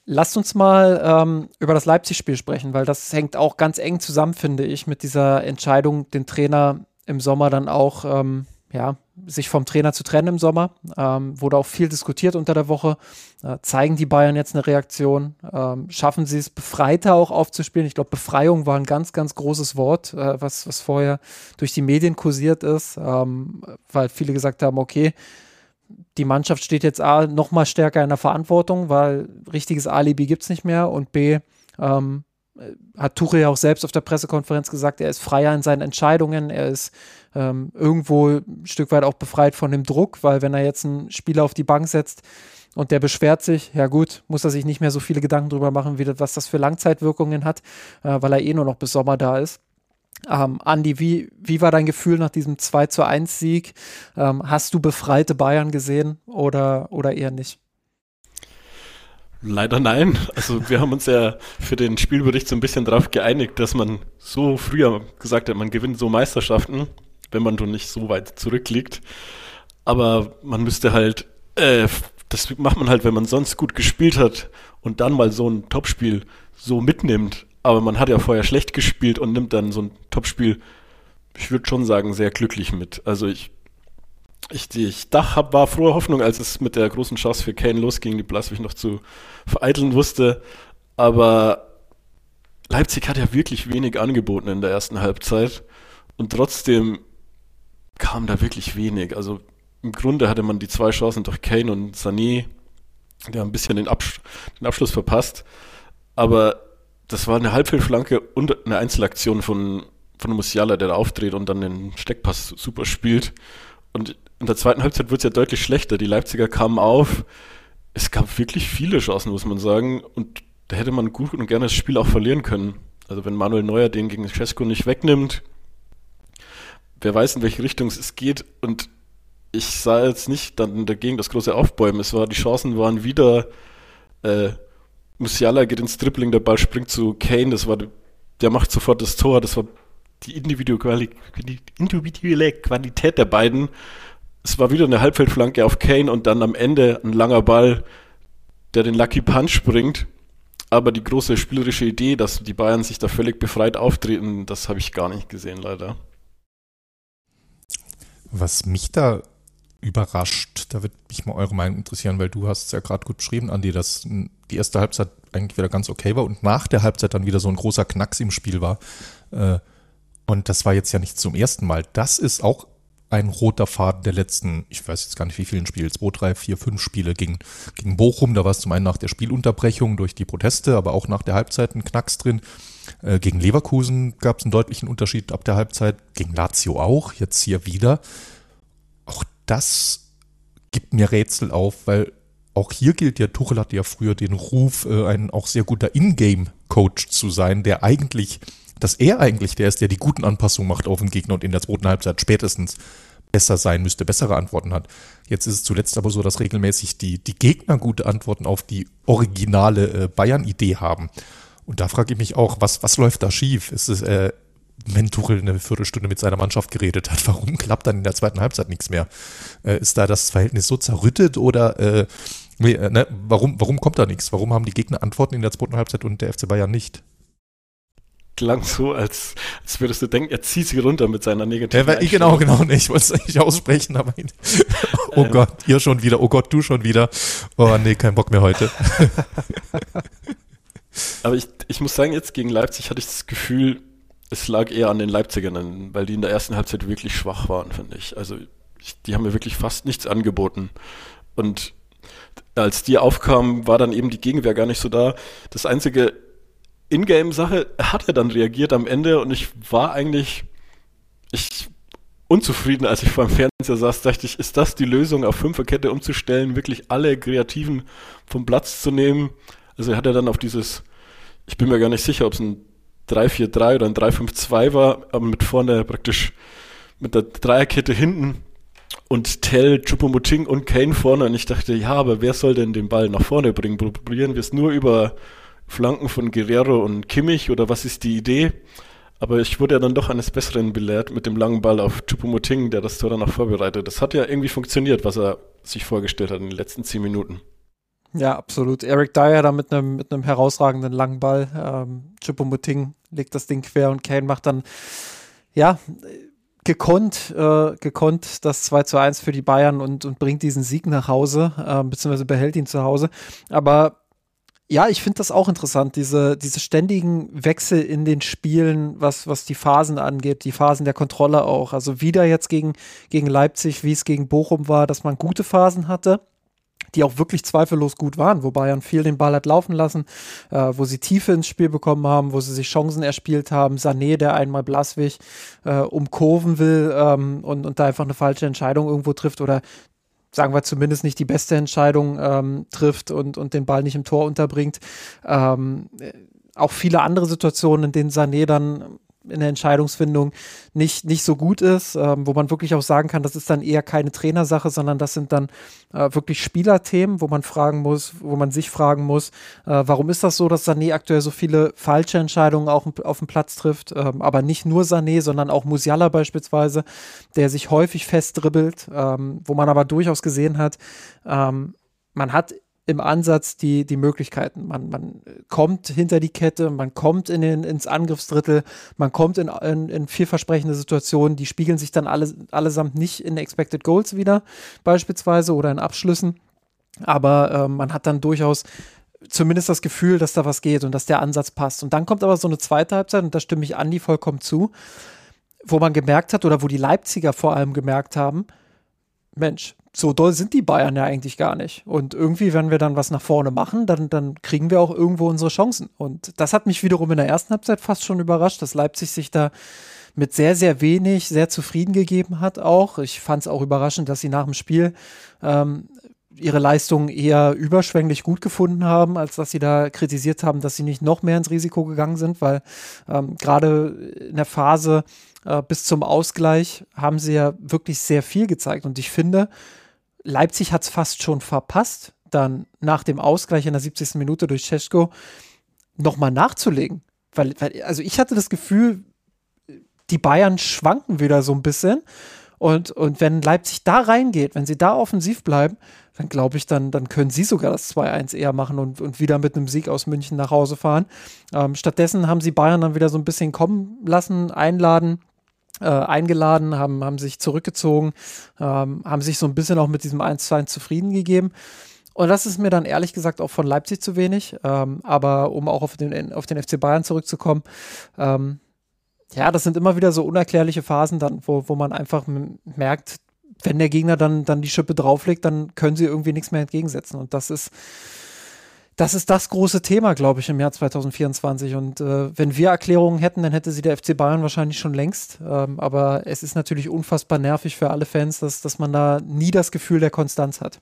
Lasst uns mal ähm, über das Leipzig-Spiel sprechen, weil das hängt auch ganz eng zusammen, finde ich, mit dieser Entscheidung, den Trainer im Sommer dann auch ähm, ja, sich vom Trainer zu trennen im Sommer. Ähm, wurde auch viel diskutiert unter der Woche. Äh, zeigen die Bayern jetzt eine Reaktion? Ähm, schaffen sie es, befreiter auch aufzuspielen? Ich glaube, Befreiung war ein ganz, ganz großes Wort, äh, was, was vorher durch die Medien kursiert ist, ähm, weil viele gesagt haben, okay, die Mannschaft steht jetzt A, noch mal stärker in der Verantwortung, weil richtiges Alibi gibt es nicht mehr und B, ähm, hat Tuchel ja auch selbst auf der Pressekonferenz gesagt, er ist freier in seinen Entscheidungen, er ist ähm, irgendwo ein Stück weit auch befreit von dem Druck, weil wenn er jetzt einen Spieler auf die Bank setzt und der beschwert sich, ja gut, muss er sich nicht mehr so viele Gedanken drüber machen, wie, was das für Langzeitwirkungen hat, äh, weil er eh nur noch bis Sommer da ist. Ähm, Andi, wie, wie war dein Gefühl nach diesem 2 zu 1 Sieg? Ähm, hast du befreite Bayern gesehen oder, oder eher nicht? Leider nein. Also wir haben uns ja für den Spielbericht so ein bisschen darauf geeinigt, dass man so früher gesagt hat, man gewinnt so Meisterschaften, wenn man schon nicht so weit zurückliegt. Aber man müsste halt, äh, das macht man halt, wenn man sonst gut gespielt hat und dann mal so ein Topspiel so mitnimmt. Aber man hat ja vorher schlecht gespielt und nimmt dann so ein Topspiel, ich würde schon sagen, sehr glücklich mit. Also ich ich, ich dach, hab, war frohe Hoffnung, als es mit der großen Chance für Kane losging, die Blaswig noch zu vereiteln wusste. Aber Leipzig hat ja wirklich wenig angeboten in der ersten Halbzeit. Und trotzdem kam da wirklich wenig. Also im Grunde hatte man die zwei Chancen durch Kane und Sané Die haben ein bisschen den, Absch den Abschluss verpasst. Aber das war eine Halbfeldflanke und eine Einzelaktion von, von Musiala, der da aufdreht und dann den Steckpass super spielt. Und in der zweiten Halbzeit wird es ja deutlich schlechter. Die Leipziger kamen auf. Es gab wirklich viele Chancen, muss man sagen. Und da hätte man gut und gerne das Spiel auch verlieren können. Also wenn Manuel Neuer den gegen Cesco nicht wegnimmt, wer weiß, in welche Richtung es geht. Und ich sah jetzt nicht dann dagegen das große Aufbäumen. Es war, die Chancen waren wieder, äh, Musiala geht ins Dribbling, der Ball springt zu Kane, das war, der macht sofort das Tor, das war die individuelle Qualität der beiden. Es war wieder eine Halbfeldflanke auf Kane und dann am Ende ein langer Ball, der den Lucky Punch bringt. Aber die große spielerische Idee, dass die Bayern sich da völlig befreit auftreten, das habe ich gar nicht gesehen, leider. Was mich da überrascht, da wird mich mal eure Meinung interessieren, weil du hast es ja gerade gut beschrieben, Andi, dass die erste Halbzeit eigentlich wieder ganz okay war und nach der Halbzeit dann wieder so ein großer Knacks im Spiel war. Äh, und das war jetzt ja nicht zum ersten Mal. Das ist auch ein roter Faden der letzten, ich weiß jetzt gar nicht wie vielen Spiele, zwei, drei, vier, fünf Spiele gegen, gegen Bochum. Da war es zum einen nach der Spielunterbrechung durch die Proteste, aber auch nach der Halbzeit ein Knacks drin. Äh, gegen Leverkusen gab es einen deutlichen Unterschied ab der Halbzeit. Gegen Lazio auch, jetzt hier wieder. Auch das gibt mir Rätsel auf, weil auch hier gilt ja, Tuchel hatte ja früher den Ruf, äh, ein auch sehr guter Ingame-Coach zu sein, der eigentlich dass er eigentlich der ist, der die guten Anpassungen macht auf den Gegner und in der zweiten Halbzeit spätestens besser sein müsste, bessere Antworten hat. Jetzt ist es zuletzt aber so, dass regelmäßig die, die Gegner gute Antworten auf die originale äh, Bayern-Idee haben. Und da frage ich mich auch, was, was läuft da schief? Ist es, äh, wenn Tuchel eine Viertelstunde mit seiner Mannschaft geredet hat, [laughs] warum klappt dann in der zweiten Halbzeit nichts mehr? Äh, ist da das Verhältnis so zerrüttet oder äh, äh, ne, warum, warum kommt da nichts? Warum haben die Gegner Antworten in der zweiten Halbzeit und der FC Bayern nicht? Klang so, als, als würdest du denken, er zieht sich runter mit seiner negativen ja, Genau, genau. Nee, ich wollte es nicht aussprechen, aber [laughs] oh ähm. Gott, ihr schon wieder, oh Gott, du schon wieder. Oh nee, kein Bock mehr heute. [laughs] aber ich, ich muss sagen, jetzt gegen Leipzig hatte ich das Gefühl, es lag eher an den Leipzigern, weil die in der ersten Halbzeit wirklich schwach waren, finde ich. Also ich, die haben mir wirklich fast nichts angeboten. Und als die aufkamen, war dann eben die Gegenwehr gar nicht so da. Das einzige Ingame-Sache hat er dann reagiert am Ende und ich war eigentlich ich unzufrieden, als ich vor dem Fernseher saß, dachte ich, ist das die Lösung, auf Fünferkette umzustellen, wirklich alle Kreativen vom Platz zu nehmen? Also er hat ja dann auf dieses, ich bin mir gar nicht sicher, ob es ein 3-4-3 oder ein 3-5-2 war, aber mit vorne praktisch mit der Dreierkette hinten und Tell, Chupomoting und Kane vorne und ich dachte, ja, aber wer soll denn den Ball nach vorne bringen? Probieren wir es nur über Flanken von Guerrero und Kimmich oder was ist die Idee? Aber ich wurde ja dann doch eines Besseren belehrt mit dem langen Ball auf Chupomoting, der das Tor dann auch vorbereitet. Das hat ja irgendwie funktioniert, was er sich vorgestellt hat in den letzten zehn Minuten. Ja, absolut. Eric Dyer da mit einem mit einem herausragenden langen Ball. Ähm, Chupomoting legt das Ding quer und Kane macht dann, ja, gekonnt, äh, gekonnt das 2 zu 1 für die Bayern und, und bringt diesen Sieg nach Hause, äh, beziehungsweise behält ihn zu Hause. Aber ja, ich finde das auch interessant, diese, diese ständigen Wechsel in den Spielen, was, was die Phasen angeht, die Phasen der Kontrolle auch. Also wieder jetzt gegen, gegen Leipzig, wie es gegen Bochum war, dass man gute Phasen hatte die auch wirklich zweifellos gut waren, wo Bayern viel den Ball hat laufen lassen, äh, wo sie Tiefe ins Spiel bekommen haben, wo sie sich Chancen erspielt haben. Sané, der einmal Blaswig äh, umkurven will ähm, und, und da einfach eine falsche Entscheidung irgendwo trifft oder sagen wir zumindest nicht die beste Entscheidung ähm, trifft und, und den Ball nicht im Tor unterbringt. Ähm, auch viele andere Situationen, in denen Sané dann in der Entscheidungsfindung nicht, nicht so gut ist, ähm, wo man wirklich auch sagen kann, das ist dann eher keine Trainersache, sondern das sind dann äh, wirklich Spielerthemen, wo man fragen muss, wo man sich fragen muss, äh, warum ist das so, dass Sané aktuell so viele falsche Entscheidungen auch auf dem Platz trifft, ähm, aber nicht nur Sané, sondern auch Musiala beispielsweise, der sich häufig festdribbelt, ähm, wo man aber durchaus gesehen hat, ähm, man hat im Ansatz die, die Möglichkeiten. Man, man kommt hinter die Kette, man kommt in den, ins Angriffsdrittel, man kommt in, in, in vielversprechende Situationen, die spiegeln sich dann alle, allesamt nicht in Expected Goals wieder, beispielsweise, oder in Abschlüssen. Aber äh, man hat dann durchaus zumindest das Gefühl, dass da was geht und dass der Ansatz passt. Und dann kommt aber so eine zweite Halbzeit, und da stimme ich Andi vollkommen zu, wo man gemerkt hat, oder wo die Leipziger vor allem gemerkt haben, Mensch, so doll sind die Bayern ja eigentlich gar nicht. Und irgendwie, wenn wir dann was nach vorne machen, dann, dann kriegen wir auch irgendwo unsere Chancen. Und das hat mich wiederum in der ersten Halbzeit fast schon überrascht, dass Leipzig sich da mit sehr, sehr wenig sehr zufrieden gegeben hat auch. Ich fand es auch überraschend, dass sie nach dem Spiel ähm, ihre Leistungen eher überschwänglich gut gefunden haben, als dass sie da kritisiert haben, dass sie nicht noch mehr ins Risiko gegangen sind, weil ähm, gerade in der Phase äh, bis zum Ausgleich haben sie ja wirklich sehr viel gezeigt. Und ich finde, Leipzig hat es fast schon verpasst, dann nach dem Ausgleich in der 70. Minute durch Cesko nochmal nachzulegen. Weil, weil, also ich hatte das Gefühl, die Bayern schwanken wieder so ein bisschen. Und, und wenn Leipzig da reingeht, wenn sie da offensiv bleiben, dann glaube ich, dann, dann können sie sogar das 2-1 eher machen und, und wieder mit einem Sieg aus München nach Hause fahren. Ähm, stattdessen haben sie Bayern dann wieder so ein bisschen kommen lassen, einladen. Äh, eingeladen, haben, haben sich zurückgezogen, ähm, haben sich so ein bisschen auch mit diesem 1-2 zufrieden gegeben. Und das ist mir dann ehrlich gesagt auch von Leipzig zu wenig. Ähm, aber um auch auf den, auf den FC Bayern zurückzukommen, ähm, ja, das sind immer wieder so unerklärliche Phasen dann, wo, wo man einfach merkt, wenn der Gegner dann, dann die Schippe drauflegt, dann können sie irgendwie nichts mehr entgegensetzen. Und das ist, das ist das große Thema, glaube ich, im Jahr 2024. Und äh, wenn wir Erklärungen hätten, dann hätte sie der FC Bayern wahrscheinlich schon längst. Ähm, aber es ist natürlich unfassbar nervig für alle Fans, dass, dass man da nie das Gefühl der Konstanz hat.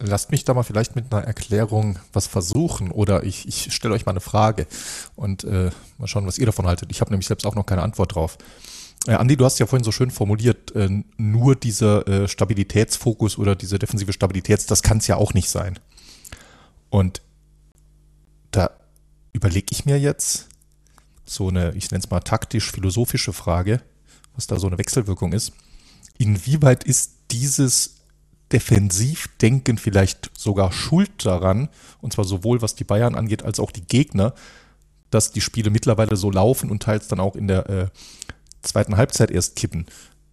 Lasst mich da mal vielleicht mit einer Erklärung was versuchen oder ich, ich stelle euch mal eine Frage und äh, mal schauen, was ihr davon haltet. Ich habe nämlich selbst auch noch keine Antwort drauf. Äh, Andi, du hast ja vorhin so schön formuliert, äh, nur dieser äh, Stabilitätsfokus oder diese defensive Stabilität, das kann es ja auch nicht sein. Und da überlege ich mir jetzt so eine, ich nenne es mal taktisch-philosophische Frage, was da so eine Wechselwirkung ist. Inwieweit ist dieses Defensivdenken vielleicht sogar schuld daran, und zwar sowohl was die Bayern angeht, als auch die Gegner, dass die Spiele mittlerweile so laufen und teils dann auch in der äh, zweiten Halbzeit erst kippen.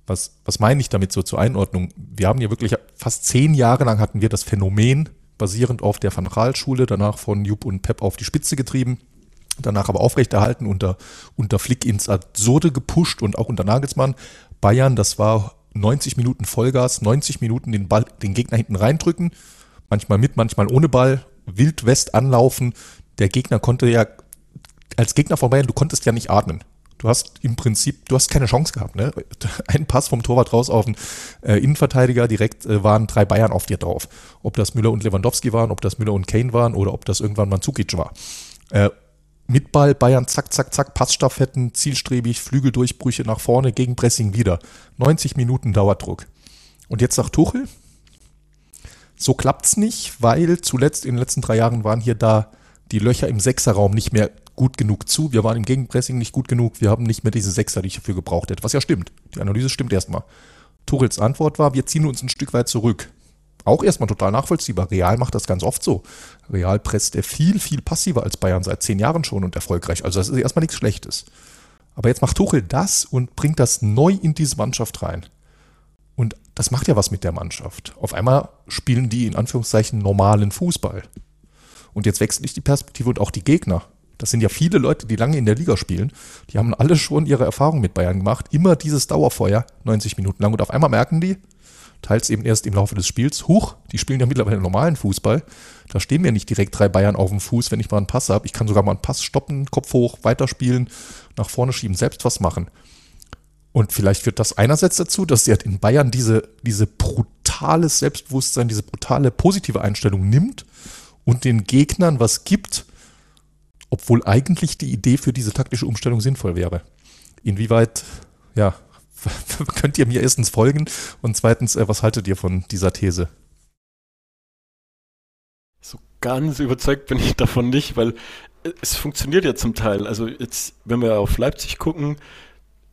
Was, was meine ich damit so zur Einordnung? Wir haben ja wirklich fast zehn Jahre lang hatten wir das Phänomen, basierend auf der Van Raal-Schule, danach von Jupp und Pep auf die Spitze getrieben, danach aber aufrechterhalten, unter, unter Flick ins Absurde gepusht und auch unter Nagelsmann. Bayern, das war 90 Minuten Vollgas, 90 Minuten den Ball, den Gegner hinten reindrücken, manchmal mit, manchmal ohne Ball, Wild West anlaufen. Der Gegner konnte ja, als Gegner von Bayern, du konntest ja nicht atmen. Du hast im Prinzip, du hast keine Chance gehabt. Ne? Ein Pass vom Torwart raus auf den äh, Innenverteidiger, direkt äh, waren drei Bayern auf dir drauf. Ob das Müller und Lewandowski waren, ob das Müller und Kane waren oder ob das irgendwann Mandzukic war. Äh, mit Ball, Bayern, zack, zack, zack, Passstaffetten, zielstrebig, Flügeldurchbrüche nach vorne, gegen Pressing wieder. 90 Minuten Dauerdruck. Und jetzt sagt Tuchel, so klappt's nicht, weil zuletzt in den letzten drei Jahren waren hier da die Löcher im Sechserraum nicht mehr gut genug zu. Wir waren im Gegenpressing nicht gut genug. Wir haben nicht mehr diese Sechser, die ich dafür gebraucht hätte. Was ja stimmt. Die Analyse stimmt erstmal. Tuchels Antwort war, wir ziehen uns ein Stück weit zurück auch erstmal total nachvollziehbar. Real macht das ganz oft so. Real presst er viel, viel passiver als Bayern seit zehn Jahren schon und erfolgreich. Also das ist erstmal nichts Schlechtes. Aber jetzt macht Tuchel das und bringt das neu in diese Mannschaft rein. Und das macht ja was mit der Mannschaft. Auf einmal spielen die in Anführungszeichen normalen Fußball. Und jetzt wechselt nicht die Perspektive und auch die Gegner. Das sind ja viele Leute, die lange in der Liga spielen. Die haben alle schon ihre Erfahrung mit Bayern gemacht. Immer dieses Dauerfeuer, 90 Minuten lang. Und auf einmal merken die, teils eben erst im Laufe des Spiels. Huch, die spielen ja mittlerweile normalen Fußball. Da stehen mir nicht direkt drei Bayern auf dem Fuß, wenn ich mal einen Pass habe. Ich kann sogar mal einen Pass stoppen, Kopf hoch, weiterspielen, nach vorne schieben, selbst was machen. Und vielleicht führt das einerseits dazu, dass sie halt in Bayern diese, diese brutales Selbstbewusstsein, diese brutale positive Einstellung nimmt und den Gegnern was gibt, obwohl eigentlich die Idee für diese taktische Umstellung sinnvoll wäre. Inwieweit, ja, [laughs] könnt ihr mir erstens folgen und zweitens, äh, was haltet ihr von dieser These? So ganz überzeugt bin ich davon nicht, weil es funktioniert ja zum Teil. Also jetzt, wenn wir auf Leipzig gucken,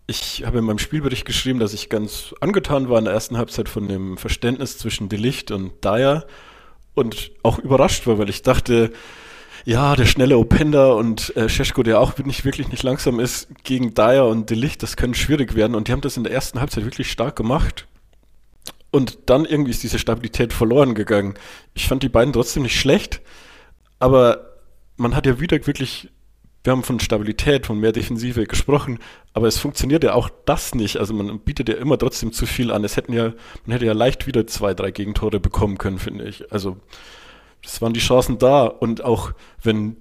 ich habe in meinem Spielbericht geschrieben, dass ich ganz angetan war in der ersten Halbzeit von dem Verständnis zwischen Delicht und Dyer und auch überrascht war, weil ich dachte, ja, der schnelle Openda und äh, Scheschko, der auch nicht wirklich nicht langsam ist, gegen Dyer und Delicht, das könnte schwierig werden. Und die haben das in der ersten Halbzeit wirklich stark gemacht. Und dann irgendwie ist diese Stabilität verloren gegangen. Ich fand die beiden trotzdem nicht schlecht, aber man hat ja wieder wirklich wir haben von Stabilität, von mehr Defensive gesprochen, aber es funktioniert ja auch das nicht. Also man bietet ja immer trotzdem zu viel an. Es hätten ja, man hätte ja leicht wieder zwei, drei Gegentore bekommen können, finde ich. Also es waren die Chancen da und auch wenn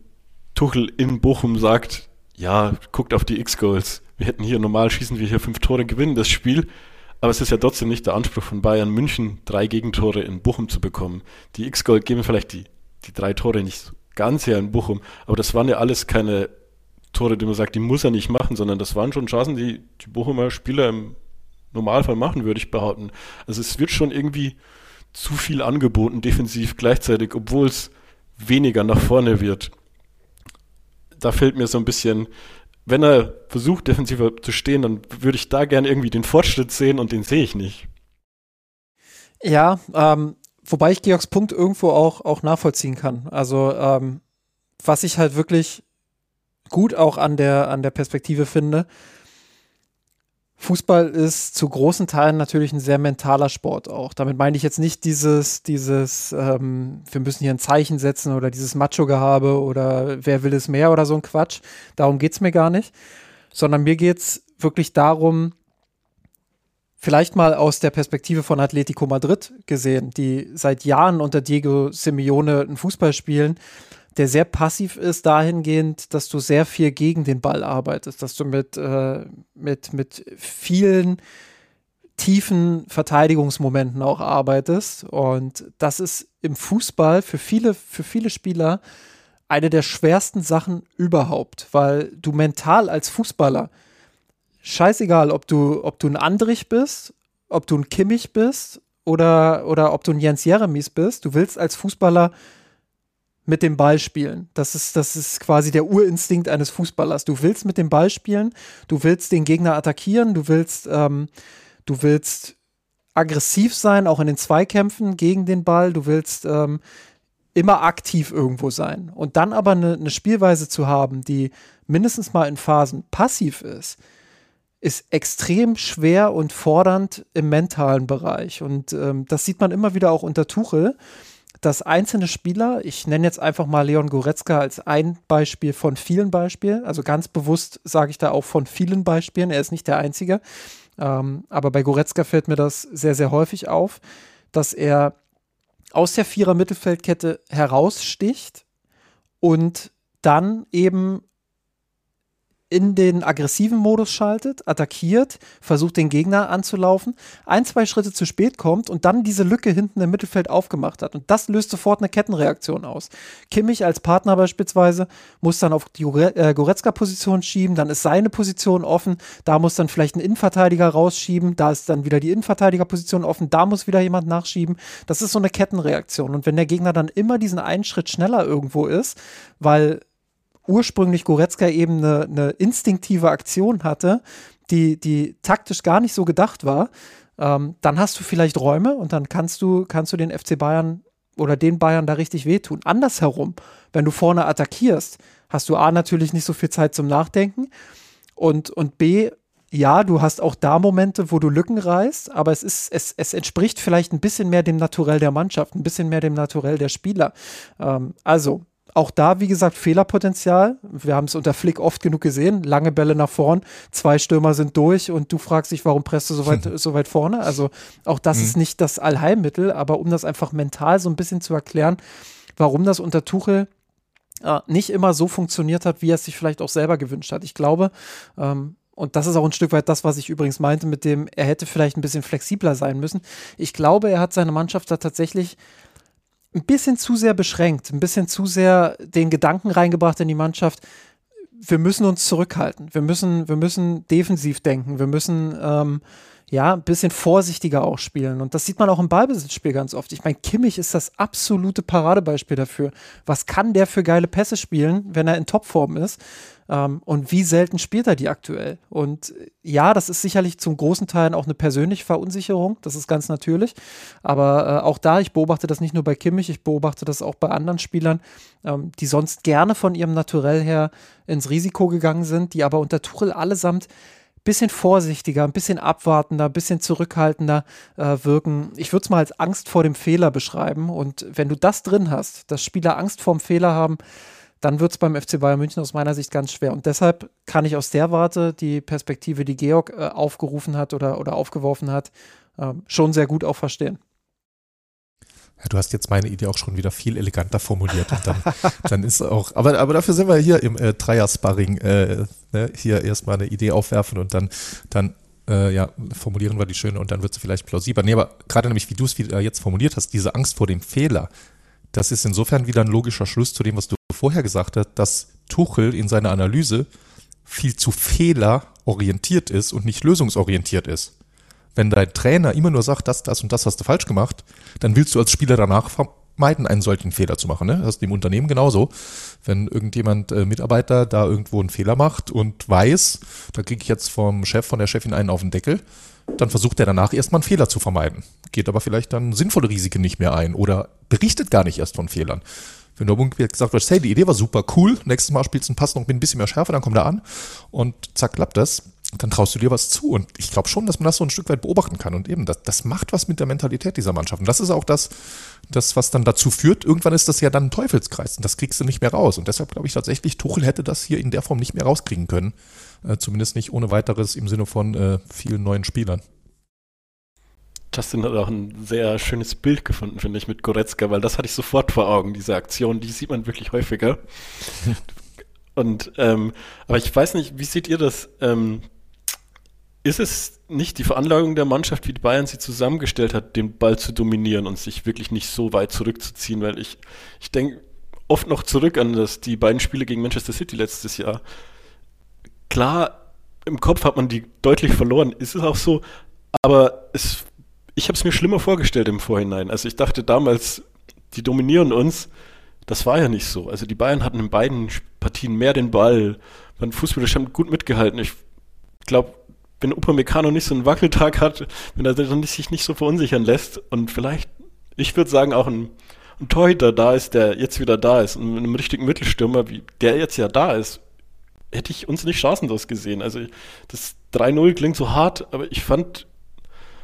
Tuchel in Bochum sagt, ja, guckt auf die X-Goals. Wir hätten hier normal schießen wir hier fünf Tore, gewinnen das Spiel. Aber es ist ja trotzdem nicht der Anspruch von Bayern München, drei Gegentore in Bochum zu bekommen. Die X-Gold geben vielleicht die, die drei Tore nicht ganz her in Bochum, aber das waren ja alles keine Tore, die man sagt, die muss er nicht machen, sondern das waren schon Chancen, die die Bochumer Spieler im Normalfall machen, würde ich behaupten. Also es wird schon irgendwie zu viel angeboten, defensiv gleichzeitig, obwohl es weniger nach vorne wird. Da fällt mir so ein bisschen, wenn er versucht, defensiver zu stehen, dann würde ich da gerne irgendwie den Fortschritt sehen und den sehe ich nicht. Ja, ähm, wobei ich Georgs Punkt irgendwo auch, auch nachvollziehen kann. Also, ähm, was ich halt wirklich gut auch an der, an der Perspektive finde, Fußball ist zu großen Teilen natürlich ein sehr mentaler Sport auch. Damit meine ich jetzt nicht dieses, dieses, ähm, wir müssen hier ein Zeichen setzen oder dieses Macho-Gehabe oder wer will es mehr oder so ein Quatsch. Darum geht es mir gar nicht. Sondern mir geht es wirklich darum, vielleicht mal aus der Perspektive von Atletico Madrid gesehen, die seit Jahren unter Diego Simeone einen Fußball spielen, der sehr passiv ist dahingehend, dass du sehr viel gegen den Ball arbeitest, dass du mit, äh, mit, mit vielen tiefen Verteidigungsmomenten auch arbeitest. Und das ist im Fußball für viele, für viele Spieler eine der schwersten Sachen überhaupt, weil du mental als Fußballer, scheißegal, ob du, ob du ein Andrich bist, ob du ein Kimmich bist oder, oder ob du ein Jens Jeremies bist, du willst als Fußballer mit dem Ball spielen. Das ist, das ist quasi der Urinstinkt eines Fußballers. Du willst mit dem Ball spielen, du willst den Gegner attackieren, du willst, ähm, du willst aggressiv sein, auch in den Zweikämpfen gegen den Ball, du willst ähm, immer aktiv irgendwo sein. Und dann aber eine, eine Spielweise zu haben, die mindestens mal in Phasen passiv ist, ist extrem schwer und fordernd im mentalen Bereich. Und ähm, das sieht man immer wieder auch unter Tuchel dass einzelne Spieler, ich nenne jetzt einfach mal Leon Goretzka als ein Beispiel von vielen Beispielen, also ganz bewusst sage ich da auch von vielen Beispielen, er ist nicht der Einzige, ähm, aber bei Goretzka fällt mir das sehr, sehr häufig auf, dass er aus der Vierer-Mittelfeldkette heraussticht und dann eben in den aggressiven Modus schaltet, attackiert, versucht den Gegner anzulaufen, ein, zwei Schritte zu spät kommt und dann diese Lücke hinten im Mittelfeld aufgemacht hat. Und das löst sofort eine Kettenreaktion aus. Kimmich als Partner beispielsweise muss dann auf die äh, Goretzka-Position schieben, dann ist seine Position offen, da muss dann vielleicht ein Innenverteidiger rausschieben, da ist dann wieder die Innenverteidigerposition offen, da muss wieder jemand nachschieben. Das ist so eine Kettenreaktion. Und wenn der Gegner dann immer diesen einen Schritt schneller irgendwo ist, weil ursprünglich Goretzka eben eine, eine instinktive Aktion hatte, die, die taktisch gar nicht so gedacht war, ähm, dann hast du vielleicht Räume und dann kannst du, kannst du den FC Bayern oder den Bayern da richtig wehtun. Andersherum, wenn du vorne attackierst, hast du A natürlich nicht so viel Zeit zum Nachdenken und, und B, ja, du hast auch da Momente, wo du Lücken reißt, aber es ist, es, es entspricht vielleicht ein bisschen mehr dem Naturell der Mannschaft, ein bisschen mehr dem Naturell der Spieler. Ähm, also, auch da, wie gesagt, Fehlerpotenzial. Wir haben es unter Flick oft genug gesehen. Lange Bälle nach vorn, zwei Stürmer sind durch und du fragst dich, warum presst du so weit, [laughs] so weit vorne? Also auch das mhm. ist nicht das Allheilmittel, aber um das einfach mental so ein bisschen zu erklären, warum das unter Tuchel äh, nicht immer so funktioniert hat, wie er es sich vielleicht auch selber gewünscht hat. Ich glaube, ähm, und das ist auch ein Stück weit das, was ich übrigens meinte, mit dem, er hätte vielleicht ein bisschen flexibler sein müssen. Ich glaube, er hat seine Mannschaft da tatsächlich ein bisschen zu sehr beschränkt, ein bisschen zu sehr den Gedanken reingebracht in die Mannschaft, wir müssen uns zurückhalten, wir müssen, wir müssen defensiv denken, wir müssen ähm, ja ein bisschen vorsichtiger auch spielen. Und das sieht man auch im Ballbesitzspiel ganz oft. Ich meine, Kimmich ist das absolute Paradebeispiel dafür. Was kann der für geile Pässe spielen, wenn er in Topform ist? Ähm, und wie selten spielt er die aktuell? Und ja, das ist sicherlich zum großen Teil auch eine persönliche Verunsicherung, das ist ganz natürlich. Aber äh, auch da, ich beobachte das nicht nur bei Kimmich, ich beobachte das auch bei anderen Spielern, ähm, die sonst gerne von ihrem Naturell her ins Risiko gegangen sind, die aber unter Tuchel allesamt bisschen vorsichtiger, ein bisschen abwartender, ein bisschen zurückhaltender äh, wirken. Ich würde es mal als Angst vor dem Fehler beschreiben. Und wenn du das drin hast, dass Spieler Angst vor dem Fehler haben, dann wird es beim FC Bayern München aus meiner Sicht ganz schwer. Und deshalb kann ich aus der Warte die Perspektive, die Georg äh, aufgerufen hat oder, oder aufgeworfen hat, äh, schon sehr gut auch verstehen. Ja, du hast jetzt meine Idee auch schon wieder viel eleganter formuliert und dann, [laughs] dann ist auch, aber, aber dafür sind wir hier im äh, Dreier-Sparring, äh, ne, hier erstmal eine Idee aufwerfen und dann, dann äh, ja, formulieren wir die schön und dann wird sie vielleicht plausibler. Nee, aber gerade nämlich, wie du es jetzt formuliert hast, diese Angst vor dem Fehler, das ist insofern wieder ein logischer Schluss zu dem, was du vorher gesagt hast, dass Tuchel in seiner Analyse viel zu fehlerorientiert ist und nicht lösungsorientiert ist. Wenn dein Trainer immer nur sagt, das, das und das hast du falsch gemacht, dann willst du als Spieler danach vermeiden, einen solchen Fehler zu machen. Ne? Das ist im Unternehmen genauso. Wenn irgendjemand, äh, Mitarbeiter, da irgendwo einen Fehler macht und weiß, da kriege ich jetzt vom Chef, von der Chefin einen auf den Deckel, dann versucht er danach erstmal einen Fehler zu vermeiden. Geht aber vielleicht dann sinnvolle Risiken nicht mehr ein oder berichtet gar nicht erst von Fehlern. Wenn du gesagt wird, hey, die Idee war super cool, nächstes Mal spielst du einen Pass noch mit ein bisschen mehr Schärfe, dann kommt er an und zack, klappt das dann traust du dir was zu. Und ich glaube schon, dass man das so ein Stück weit beobachten kann. Und eben, das, das macht was mit der Mentalität dieser Mannschaft. Und das ist auch das, das, was dann dazu führt, irgendwann ist das ja dann ein Teufelskreis. Und das kriegst du nicht mehr raus. Und deshalb glaube ich tatsächlich, Tuchel hätte das hier in der Form nicht mehr rauskriegen können. Äh, zumindest nicht ohne weiteres im Sinne von äh, vielen neuen Spielern. Justin hat auch ein sehr schönes Bild gefunden, finde ich, mit Goretzka, weil das hatte ich sofort vor Augen, diese Aktion, die sieht man wirklich häufiger. [laughs] Und ähm, aber ich weiß nicht, wie seht ihr das? Ähm, ist es nicht die Veranlagung der Mannschaft, wie die Bayern sie zusammengestellt hat, den Ball zu dominieren und sich wirklich nicht so weit zurückzuziehen? Weil ich, ich denke oft noch zurück an das, die beiden Spiele gegen Manchester City letztes Jahr. Klar, im Kopf hat man die deutlich verloren, ist es auch so, aber es, ich habe es mir schlimmer vorgestellt im Vorhinein. Also ich dachte damals, die dominieren uns. Das war ja nicht so. Also die Bayern hatten in beiden Partien mehr den Ball. Beim Fußball haben gut mitgehalten. Ich glaube, wenn Upamecano nicht so einen Wackeltag hat, wenn er sich nicht so verunsichern lässt und vielleicht, ich würde sagen, auch ein, ein Torhüter da ist, der jetzt wieder da ist und mit einem richtigen Mittelstürmer, wie der jetzt ja da ist, hätte ich uns nicht chancenlos gesehen. Also das 3-0 klingt so hart, aber ich fand,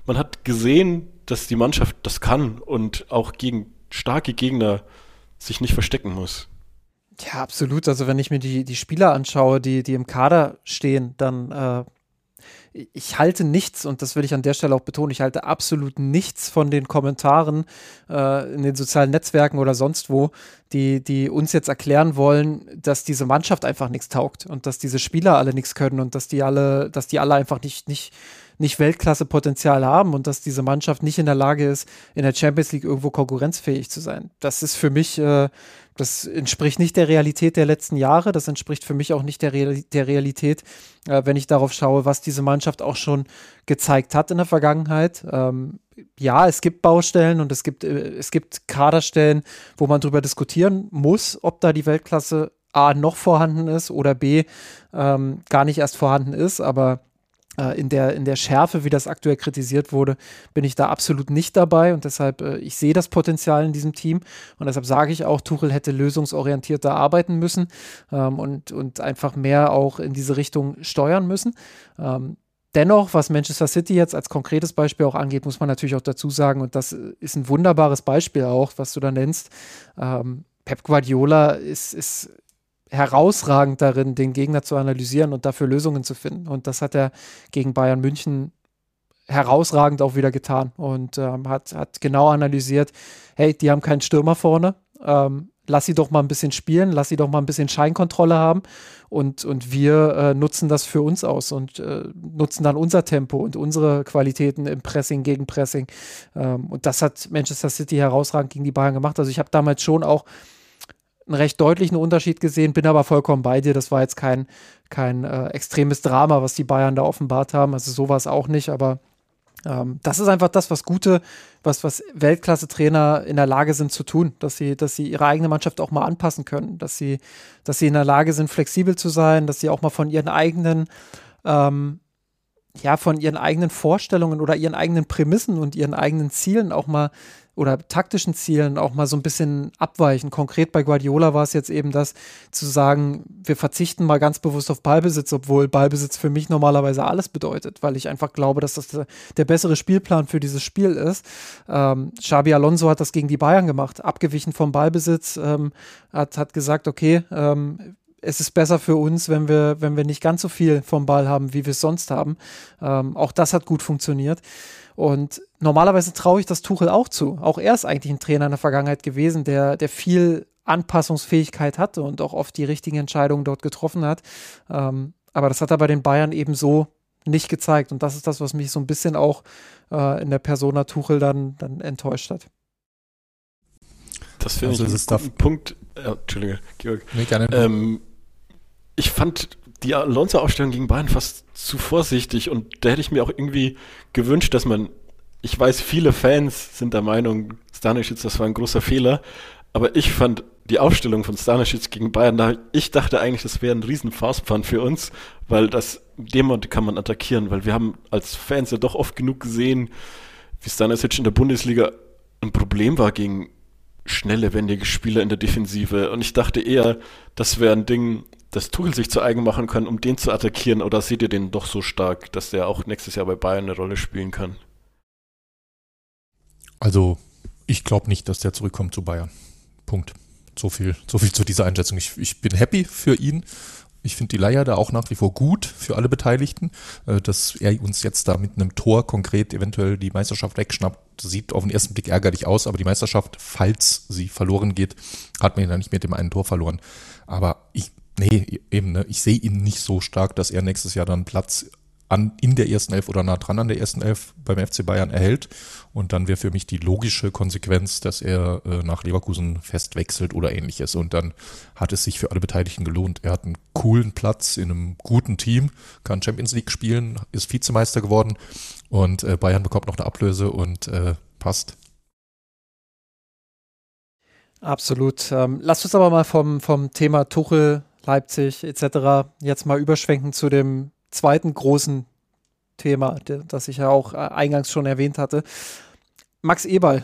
man hat gesehen, dass die Mannschaft das kann und auch gegen starke Gegner sich nicht verstecken muss. Ja, absolut. Also wenn ich mir die, die Spieler anschaue, die, die im Kader stehen, dann äh, ich halte nichts, und das will ich an der Stelle auch betonen, ich halte absolut nichts von den Kommentaren äh, in den sozialen Netzwerken oder sonst wo, die, die uns jetzt erklären wollen, dass diese Mannschaft einfach nichts taugt und dass diese Spieler alle nichts können und dass die alle, dass die alle einfach nicht, nicht, nicht Weltklasse-Potenzial haben und dass diese Mannschaft nicht in der Lage ist, in der Champions League irgendwo konkurrenzfähig zu sein. Das ist für mich äh, das entspricht nicht der Realität der letzten Jahre. Das entspricht für mich auch nicht der, Real der Realität, äh, wenn ich darauf schaue, was diese Mannschaft auch schon gezeigt hat in der Vergangenheit. Ähm, ja, es gibt Baustellen und es gibt, äh, es gibt Kaderstellen, wo man darüber diskutieren muss, ob da die Weltklasse A noch vorhanden ist oder B ähm, gar nicht erst vorhanden ist. Aber in der, in der Schärfe, wie das aktuell kritisiert wurde, bin ich da absolut nicht dabei und deshalb, äh, ich sehe das Potenzial in diesem Team und deshalb sage ich auch, Tuchel hätte lösungsorientierter arbeiten müssen ähm, und, und einfach mehr auch in diese Richtung steuern müssen. Ähm, Dennoch, was Manchester City jetzt als konkretes Beispiel auch angeht, muss man natürlich auch dazu sagen, und das ist ein wunderbares Beispiel auch, was du da nennst. Ähm, Pep Guardiola ist, ist herausragend darin, den Gegner zu analysieren und dafür Lösungen zu finden. Und das hat er gegen Bayern München herausragend auch wieder getan und ähm, hat, hat genau analysiert, hey, die haben keinen Stürmer vorne, ähm, lass sie doch mal ein bisschen spielen, lass sie doch mal ein bisschen Scheinkontrolle haben und, und wir äh, nutzen das für uns aus und äh, nutzen dann unser Tempo und unsere Qualitäten im Pressing gegen Pressing. Ähm, und das hat Manchester City herausragend gegen die Bayern gemacht. Also ich habe damals schon auch einen recht deutlichen Unterschied gesehen, bin aber vollkommen bei dir. Das war jetzt kein, kein äh, extremes Drama, was die Bayern da offenbart haben. Also sowas auch nicht, aber ähm, das ist einfach das, was gute, was, was Weltklasse-Trainer in der Lage sind zu tun, dass sie, dass sie ihre eigene Mannschaft auch mal anpassen können, dass sie, dass sie in der Lage sind, flexibel zu sein, dass sie auch mal von ihren eigenen ähm, ja, von ihren eigenen Vorstellungen oder ihren eigenen Prämissen und ihren eigenen Zielen auch mal oder taktischen Zielen auch mal so ein bisschen abweichen. Konkret bei Guardiola war es jetzt eben das, zu sagen, wir verzichten mal ganz bewusst auf Ballbesitz, obwohl Ballbesitz für mich normalerweise alles bedeutet, weil ich einfach glaube, dass das der, bessere Spielplan für dieses Spiel ist. Ähm, Xabi Alonso hat das gegen die Bayern gemacht, abgewichen vom Ballbesitz, ähm, hat, hat gesagt, okay, ähm, es ist besser für uns, wenn wir, wenn wir nicht ganz so viel vom Ball haben, wie wir es sonst haben. Ähm, auch das hat gut funktioniert. Und normalerweise traue ich das Tuchel auch zu. Auch er ist eigentlich ein Trainer in der Vergangenheit gewesen, der, der viel Anpassungsfähigkeit hatte und auch oft die richtigen Entscheidungen dort getroffen hat. Ähm, aber das hat er bei den Bayern eben so nicht gezeigt. Und das ist das, was mich so ein bisschen auch äh, in der Persona Tuchel dann, dann enttäuscht hat. Das finde also ich einen Punkt. Ja, Entschuldige, Georg. Nee, gerne. Ähm, ich fand die Alonso-Aufstellung gegen Bayern fast zu vorsichtig und da hätte ich mir auch irgendwie gewünscht, dass man, ich weiß, viele Fans sind der Meinung, Stanisic, das war ein großer Fehler, aber ich fand die Aufstellung von Stanisic gegen Bayern, da, ich dachte eigentlich, das wäre ein riesen Faustpfand für uns, weil das, dem kann man attackieren, weil wir haben als Fans ja doch oft genug gesehen, wie Stanisic in der Bundesliga ein Problem war gegen schnelle, wendige Spieler in der Defensive. Und ich dachte eher, das wäre ein Ding, das Tuchel sich zu eigen machen kann, um den zu attackieren? Oder seht ihr den doch so stark, dass der auch nächstes Jahr bei Bayern eine Rolle spielen kann? Also, ich glaube nicht, dass der zurückkommt zu Bayern. Punkt. So viel, so viel zu dieser Einschätzung. Ich, ich bin happy für ihn. Ich finde die Leier da auch nach wie vor gut für alle Beteiligten. Äh, dass er uns jetzt da mit einem Tor konkret eventuell die Meisterschaft wegschnappt, sieht auf den ersten Blick ärgerlich aus, aber die Meisterschaft, falls sie verloren geht, hat man ja nicht mit dem einen Tor verloren. Aber ich, nee, eben, ne, ich sehe ihn nicht so stark, dass er nächstes Jahr dann Platz an, in der ersten Elf oder nah dran an der ersten Elf beim FC Bayern erhält. Und dann wäre für mich die logische Konsequenz, dass er äh, nach Leverkusen fest wechselt oder ähnliches. Und dann hat es sich für alle Beteiligten gelohnt. Er hat einen coolen Platz in einem guten Team, kann Champions League spielen, ist Vizemeister geworden und äh, Bayern bekommt noch eine Ablöse und äh, passt. Absolut. Ähm, lasst uns aber mal vom, vom Thema Tuchel, Leipzig etc. jetzt mal überschwenken zu dem zweiten großen Thema, das ich ja auch äh, eingangs schon erwähnt hatte. Max Eberl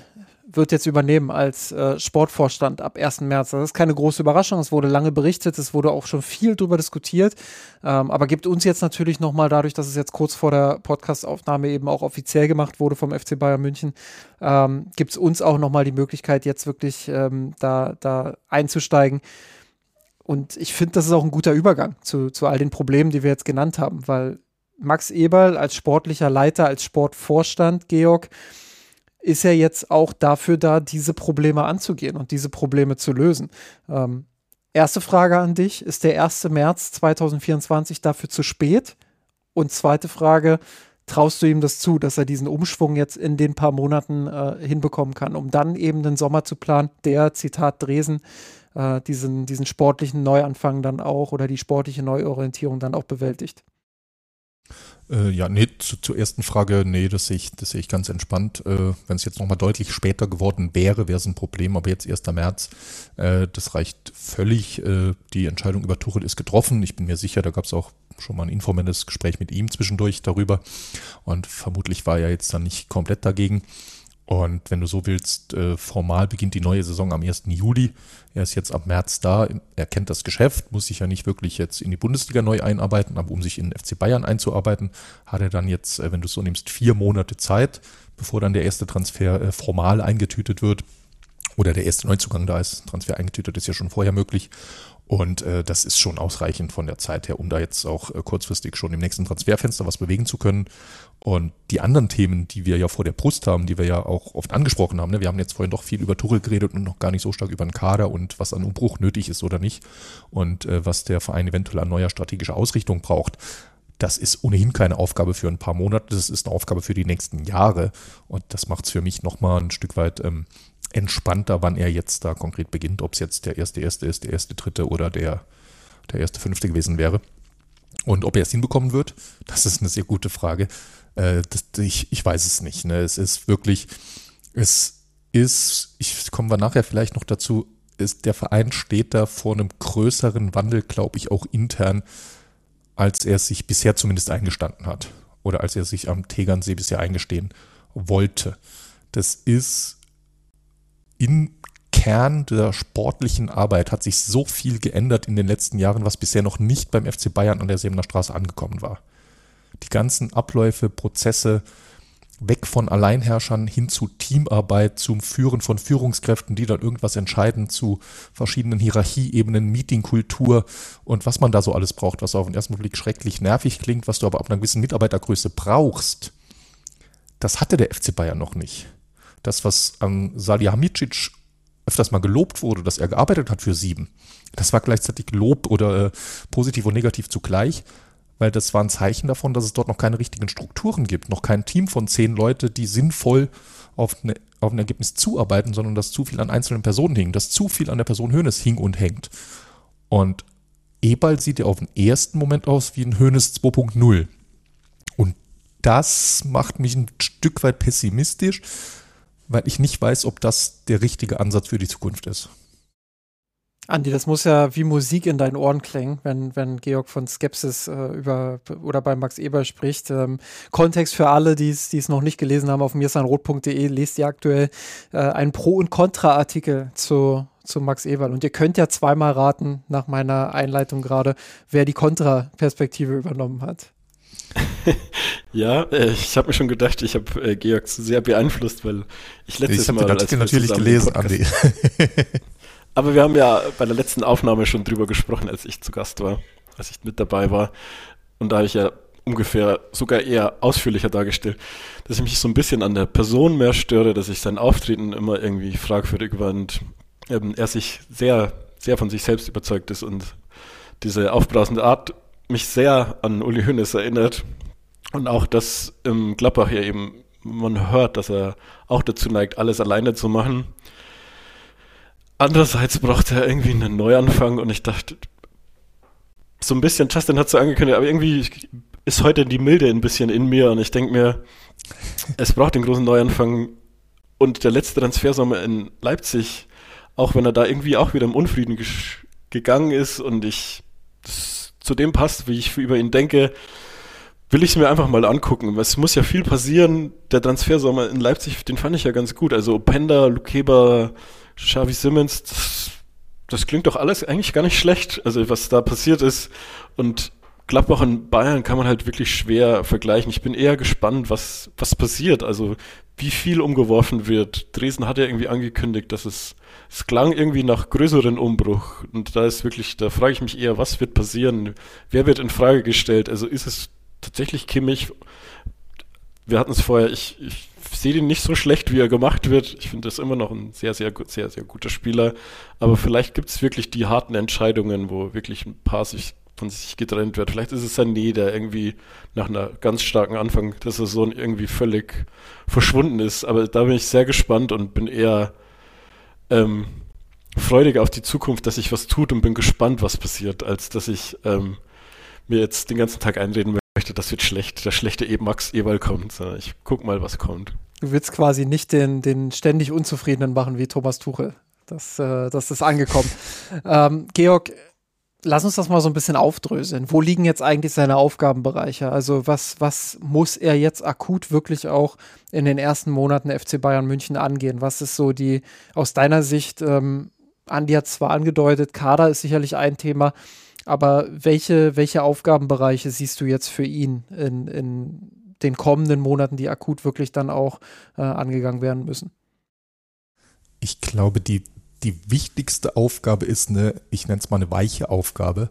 wird jetzt übernehmen als äh, Sportvorstand ab 1. März. Das ist keine große Überraschung. Es wurde lange berichtet, es wurde auch schon viel darüber diskutiert, ähm, aber gibt uns jetzt natürlich nochmal dadurch, dass es jetzt kurz vor der Podcastaufnahme eben auch offiziell gemacht wurde vom FC Bayern München, ähm, gibt es uns auch nochmal die Möglichkeit, jetzt wirklich ähm, da, da einzusteigen. Und ich finde, das ist auch ein guter Übergang zu, zu all den Problemen, die wir jetzt genannt haben, weil Max Eberl als sportlicher Leiter, als Sportvorstand, Georg, ist ja jetzt auch dafür da, diese Probleme anzugehen und diese Probleme zu lösen. Ähm, erste Frage an dich: Ist der 1. März 2024 dafür zu spät? Und zweite Frage: Traust du ihm das zu, dass er diesen Umschwung jetzt in den paar Monaten äh, hinbekommen kann, um dann eben den Sommer zu planen, der, Zitat Dresen, äh, diesen, diesen sportlichen Neuanfang dann auch oder die sportliche Neuorientierung dann auch bewältigt. Äh, ja, nee, zu, zur ersten Frage, nee, das sehe ich, das sehe ich ganz entspannt. Äh, Wenn es jetzt nochmal deutlich später geworden wäre, wäre es ein Problem, aber jetzt 1. März, äh, das reicht völlig. Äh, die Entscheidung über Tuchel ist getroffen. Ich bin mir sicher, da gab es auch schon mal ein informelles Gespräch mit ihm zwischendurch darüber und vermutlich war er jetzt dann nicht komplett dagegen. Und wenn du so willst, äh, formal beginnt die neue Saison am 1. Juli. Er ist jetzt ab März da. Er kennt das Geschäft, muss sich ja nicht wirklich jetzt in die Bundesliga neu einarbeiten, aber um sich in den FC Bayern einzuarbeiten, hat er dann jetzt, äh, wenn du es so nimmst, vier Monate Zeit, bevor dann der erste Transfer äh, formal eingetütet wird oder der erste Neuzugang da ist. Transfer eingetütet ist ja schon vorher möglich. Und äh, das ist schon ausreichend von der Zeit her, um da jetzt auch äh, kurzfristig schon im nächsten Transferfenster was bewegen zu können. Und die anderen Themen, die wir ja vor der Brust haben, die wir ja auch oft angesprochen haben, ne? wir haben jetzt vorhin doch viel über Tuchel geredet und noch gar nicht so stark über den Kader und was an Umbruch nötig ist oder nicht und äh, was der Verein eventuell an neuer strategischer Ausrichtung braucht. Das ist ohnehin keine Aufgabe für ein paar Monate, das ist eine Aufgabe für die nächsten Jahre. Und das macht es für mich nochmal ein Stück weit ähm, entspannter, wann er jetzt da konkret beginnt, ob es jetzt der erste erste ist, der erste dritte oder der, der erste fünfte gewesen wäre. Und ob er es hinbekommen wird, das ist eine sehr gute Frage. Äh, das, ich, ich weiß es nicht. Ne? Es ist wirklich, es ist, ich kommen wir nachher vielleicht noch dazu, ist, der Verein steht da vor einem größeren Wandel, glaube ich, auch intern, als er sich bisher zumindest eingestanden hat. Oder als er sich am Tegernsee bisher eingestehen wollte. Das ist im Kern der sportlichen Arbeit hat sich so viel geändert in den letzten Jahren, was bisher noch nicht beim FC Bayern an der Sebener Straße angekommen war. Die ganzen Abläufe, Prozesse, weg von Alleinherrschern hin zu Teamarbeit, zum Führen von Führungskräften, die dann irgendwas entscheiden, zu verschiedenen Hierarchieebenen, Meetingkultur und was man da so alles braucht, was auf den ersten Blick schrecklich nervig klingt, was du aber ab einer gewissen Mitarbeitergröße brauchst. Das hatte der FC Bayern noch nicht. Das, was an Salihamidzic öfters mal gelobt wurde, dass er gearbeitet hat für sieben, das war gleichzeitig Lob oder äh, positiv und negativ zugleich weil das war ein Zeichen davon, dass es dort noch keine richtigen Strukturen gibt, noch kein Team von zehn Leute, die sinnvoll auf, eine, auf ein Ergebnis zuarbeiten, sondern dass zu viel an einzelnen Personen hing, dass zu viel an der Person Hönes hing und hängt. Und Ebal sieht ja auf den ersten Moment aus wie ein Hönes 2.0. Und das macht mich ein Stück weit pessimistisch, weil ich nicht weiß, ob das der richtige Ansatz für die Zukunft ist. Andi, das muss ja wie Musik in deinen Ohren klingen, wenn, wenn Georg von Skepsis äh, über oder bei Max Eber spricht. Ähm, Kontext für alle, die es noch nicht gelesen haben, auf mirsanrot.de lest ihr aktuell äh, einen Pro- und Kontra-Artikel zu, zu Max Eberl. Und ihr könnt ja zweimal raten, nach meiner Einleitung gerade, wer die Kontra-Perspektive übernommen hat. [laughs] ja, äh, ich habe mir schon gedacht, ich habe äh, Georg zu sehr beeinflusst, weil ich letztes ich Mal. Den Artikel natürlich gelesen, Andi. [laughs] Aber wir haben ja bei der letzten Aufnahme schon drüber gesprochen, als ich zu Gast war, als ich mit dabei war. Und da habe ich ja ungefähr sogar eher ausführlicher dargestellt, dass ich mich so ein bisschen an der Person mehr störe, dass ich sein Auftreten immer irgendwie fragwürdig war und ähm, er sich sehr, sehr von sich selbst überzeugt ist und diese aufbrausende Art mich sehr an Uli Hoeneß erinnert. Und auch, dass im Gladbach ja eben man hört, dass er auch dazu neigt, alles alleine zu machen. Andererseits braucht er irgendwie einen Neuanfang und ich dachte, so ein bisschen, Justin hat so angekündigt, aber irgendwie ist heute die Milde ein bisschen in mir und ich denke mir, es braucht den großen Neuanfang und der letzte Transfersommer in Leipzig, auch wenn er da irgendwie auch wieder im Unfrieden gegangen ist und ich das zu dem passt, wie ich über ihn denke, will ich es mir einfach mal angucken. Es muss ja viel passieren. Der Transfersommer in Leipzig, den fand ich ja ganz gut. Also Openda, Lukeba, Xavi Simmons, das, das klingt doch alles eigentlich gar nicht schlecht, also was da passiert ist. Und Gladbach und Bayern kann man halt wirklich schwer vergleichen. Ich bin eher gespannt, was, was passiert. Also wie viel umgeworfen wird. Dresden hat ja irgendwie angekündigt, dass es, es klang irgendwie nach größeren Umbruch. Und da ist wirklich, da frage ich mich eher, was wird passieren? Wer wird in Frage gestellt? Also ist es tatsächlich Kimmich? Wir hatten es vorher, ich, ich sehe den nicht so schlecht, wie er gemacht wird. Ich finde das immer noch ein sehr, sehr, sehr, sehr guter Spieler. Aber vielleicht gibt es wirklich die harten Entscheidungen, wo wirklich ein paar sich von sich getrennt wird. Vielleicht ist es Sané, der irgendwie nach einer ganz starken Anfang der Saison irgendwie völlig verschwunden ist. Aber da bin ich sehr gespannt und bin eher ähm, freudig auf die Zukunft, dass sich was tut und bin gespannt, was passiert, als dass ich ähm, mir jetzt den ganzen Tag einreden möchte, das wird schlecht, der schlechte e Max Ewald kommt. Ich guck mal, was kommt. Du willst quasi nicht den, den ständig Unzufriedenen machen wie Thomas Tuchel. Das, äh, das ist angekommen. [laughs] ähm, Georg, lass uns das mal so ein bisschen aufdröseln. Wo liegen jetzt eigentlich seine Aufgabenbereiche? Also was, was muss er jetzt akut wirklich auch in den ersten Monaten FC Bayern München angehen? Was ist so die, aus deiner Sicht, ähm, Andi hat zwar angedeutet, Kader ist sicherlich ein Thema, aber welche, welche Aufgabenbereiche siehst du jetzt für ihn in, in den kommenden Monaten, die akut wirklich dann auch äh, angegangen werden müssen? Ich glaube, die, die wichtigste Aufgabe ist eine, ich nenne es mal eine weiche Aufgabe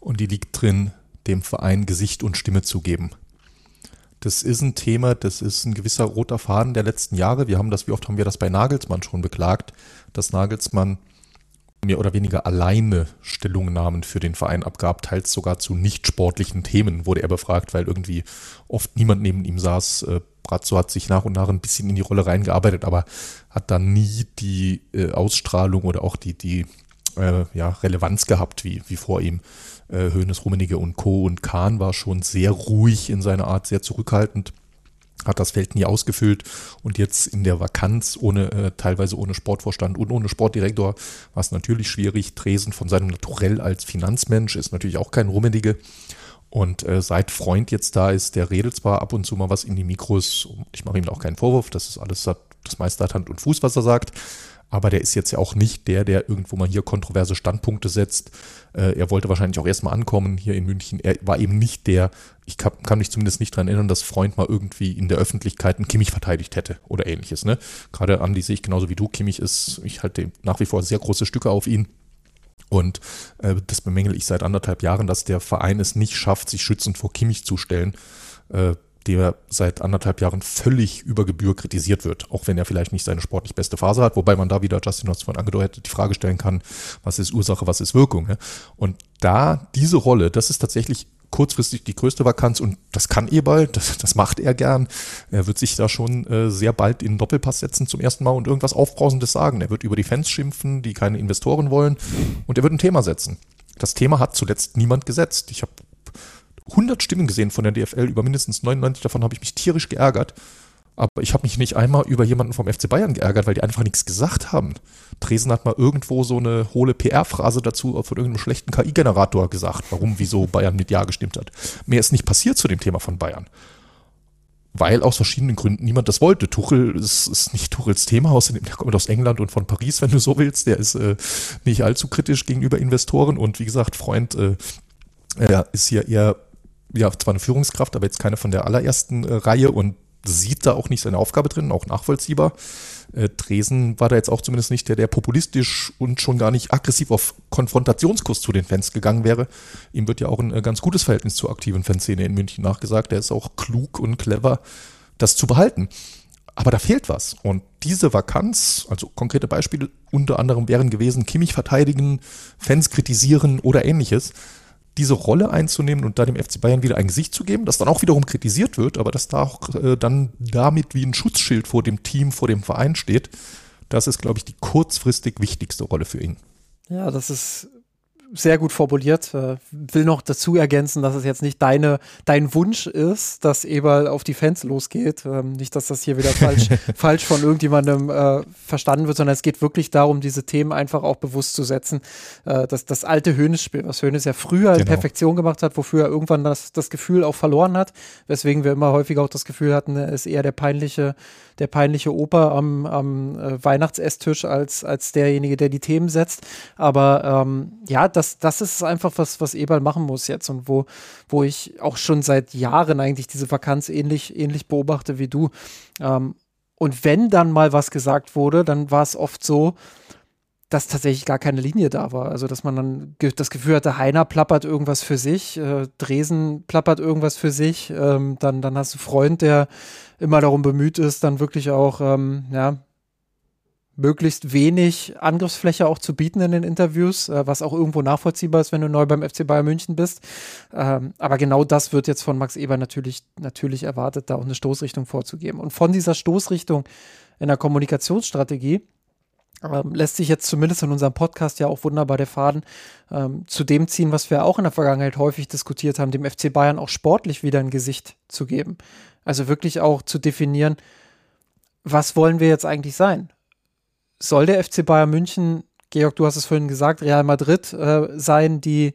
und die liegt drin, dem Verein Gesicht und Stimme zu geben. Das ist ein Thema, das ist ein gewisser roter Faden der letzten Jahre. Wir haben das, wie oft haben wir das bei Nagelsmann schon beklagt, dass Nagelsmann mehr oder weniger alleine Stellungnahmen für den Verein abgab, teils sogar zu nicht sportlichen Themen wurde er befragt, weil irgendwie oft niemand neben ihm saß. Brazzo hat sich nach und nach ein bisschen in die Rolle reingearbeitet, aber hat dann nie die äh, Ausstrahlung oder auch die, die äh, ja, Relevanz gehabt wie, wie vor ihm. Äh, Hönes, Rummenigge und Co. und Kahn war schon sehr ruhig in seiner Art, sehr zurückhaltend hat das Feld nie ausgefüllt und jetzt in der Vakanz ohne äh, teilweise ohne Sportvorstand und ohne Sportdirektor war es natürlich schwierig. Tresen von seinem Naturell als Finanzmensch ist natürlich auch kein Rummenige. Und äh, seit Freund jetzt da ist, der redet zwar ab und zu mal was in die Mikros. Ich mache ihm auch keinen Vorwurf, das ist alles, das meiste hat Hand und Fuß, was er sagt. Aber der ist jetzt ja auch nicht der, der irgendwo mal hier kontroverse Standpunkte setzt. Äh, er wollte wahrscheinlich auch erstmal ankommen hier in München. Er war eben nicht der, ich kann, kann mich zumindest nicht daran erinnern, dass Freund mal irgendwie in der Öffentlichkeit einen Kimmich verteidigt hätte oder ähnliches. Ne? Gerade Andi sehe ich genauso wie du. Kimmich ist, ich halte nach wie vor sehr große Stücke auf ihn. Und äh, das bemängel ich seit anderthalb Jahren, dass der Verein es nicht schafft, sich schützend vor Kimmich zu stellen. Äh, der seit anderthalb Jahren völlig über Gebühr kritisiert wird, auch wenn er vielleicht nicht seine sportlich beste Phase hat, wobei man da wieder, Justin es vorhin angedeutet, die Frage stellen kann, was ist Ursache, was ist Wirkung. Ne? Und da diese Rolle, das ist tatsächlich kurzfristig die größte Vakanz und das kann Eberl, das, das macht er gern. Er wird sich da schon äh, sehr bald in den Doppelpass setzen zum ersten Mal und irgendwas Aufbrausendes sagen. Er wird über die Fans schimpfen, die keine Investoren wollen und er wird ein Thema setzen. Das Thema hat zuletzt niemand gesetzt. Ich habe 100 Stimmen gesehen von der DFL, über mindestens 99 davon habe ich mich tierisch geärgert. Aber ich habe mich nicht einmal über jemanden vom FC Bayern geärgert, weil die einfach nichts gesagt haben. Dresden hat mal irgendwo so eine hohle PR-Phrase dazu von irgendeinem schlechten KI-Generator gesagt, warum, wieso Bayern mit Ja gestimmt hat. Mehr ist nicht passiert zu dem Thema von Bayern. Weil aus verschiedenen Gründen niemand das wollte. Tuchel ist, ist nicht Tuchels Thema, außerdem der kommt aus England und von Paris, wenn du so willst. Der ist äh, nicht allzu kritisch gegenüber Investoren und wie gesagt, Freund äh, er ist hier eher ja, zwar eine Führungskraft, aber jetzt keine von der allerersten äh, Reihe und sieht da auch nicht seine Aufgabe drin, auch nachvollziehbar. Äh, Dresen war da jetzt auch zumindest nicht der, der populistisch und schon gar nicht aggressiv auf Konfrontationskurs zu den Fans gegangen wäre. Ihm wird ja auch ein äh, ganz gutes Verhältnis zur aktiven Fanszene in München nachgesagt. Er ist auch klug und clever, das zu behalten. Aber da fehlt was. Und diese Vakanz, also konkrete Beispiele unter anderem wären gewesen, Kimmich verteidigen, Fans kritisieren oder ähnliches diese Rolle einzunehmen und da dem FC Bayern wieder ein Gesicht zu geben, das dann auch wiederum kritisiert wird, aber das da auch äh, dann damit wie ein Schutzschild vor dem Team, vor dem Verein steht, das ist, glaube ich, die kurzfristig wichtigste Rolle für ihn. Ja, das ist sehr gut formuliert. Äh, will noch dazu ergänzen, dass es jetzt nicht deine, dein Wunsch ist, dass Eberl auf die Fans losgeht. Ähm, nicht, dass das hier wieder falsch, [laughs] falsch von irgendjemandem äh, verstanden wird, sondern es geht wirklich darum, diese Themen einfach auch bewusst zu setzen. Äh, das, das alte Hönes-Spiel, was Hönes ja früher genau. in Perfektion gemacht hat, wofür er irgendwann das, das Gefühl auch verloren hat, weswegen wir immer häufiger auch das Gefühl hatten, er ist eher der peinliche der peinliche Opa am, am äh, Weihnachtsesstisch als, als derjenige, der die Themen setzt. Aber ähm, ja, das, das ist einfach was, was Eberl machen muss jetzt und wo, wo ich auch schon seit Jahren eigentlich diese Vakanz ähnlich, ähnlich beobachte wie du. Ähm, und wenn dann mal was gesagt wurde, dann war es oft so, dass tatsächlich gar keine Linie da war. Also, dass man dann ge das Gefühl hatte, Heiner plappert irgendwas für sich, äh, Dresen plappert irgendwas für sich, ähm, dann, dann hast du Freund, der immer darum bemüht ist, dann wirklich auch, ähm, ja, möglichst wenig Angriffsfläche auch zu bieten in den Interviews, äh, was auch irgendwo nachvollziehbar ist, wenn du neu beim FC Bayern München bist. Ähm, aber genau das wird jetzt von Max Eber natürlich, natürlich erwartet, da auch eine Stoßrichtung vorzugeben. Und von dieser Stoßrichtung in der Kommunikationsstrategie ähm, lässt sich jetzt zumindest in unserem Podcast ja auch wunderbar der Faden ähm, zu dem ziehen, was wir auch in der Vergangenheit häufig diskutiert haben, dem FC Bayern auch sportlich wieder ein Gesicht zu geben. Also wirklich auch zu definieren, was wollen wir jetzt eigentlich sein? Soll der FC Bayern München, Georg, du hast es vorhin gesagt, Real Madrid äh, sein, die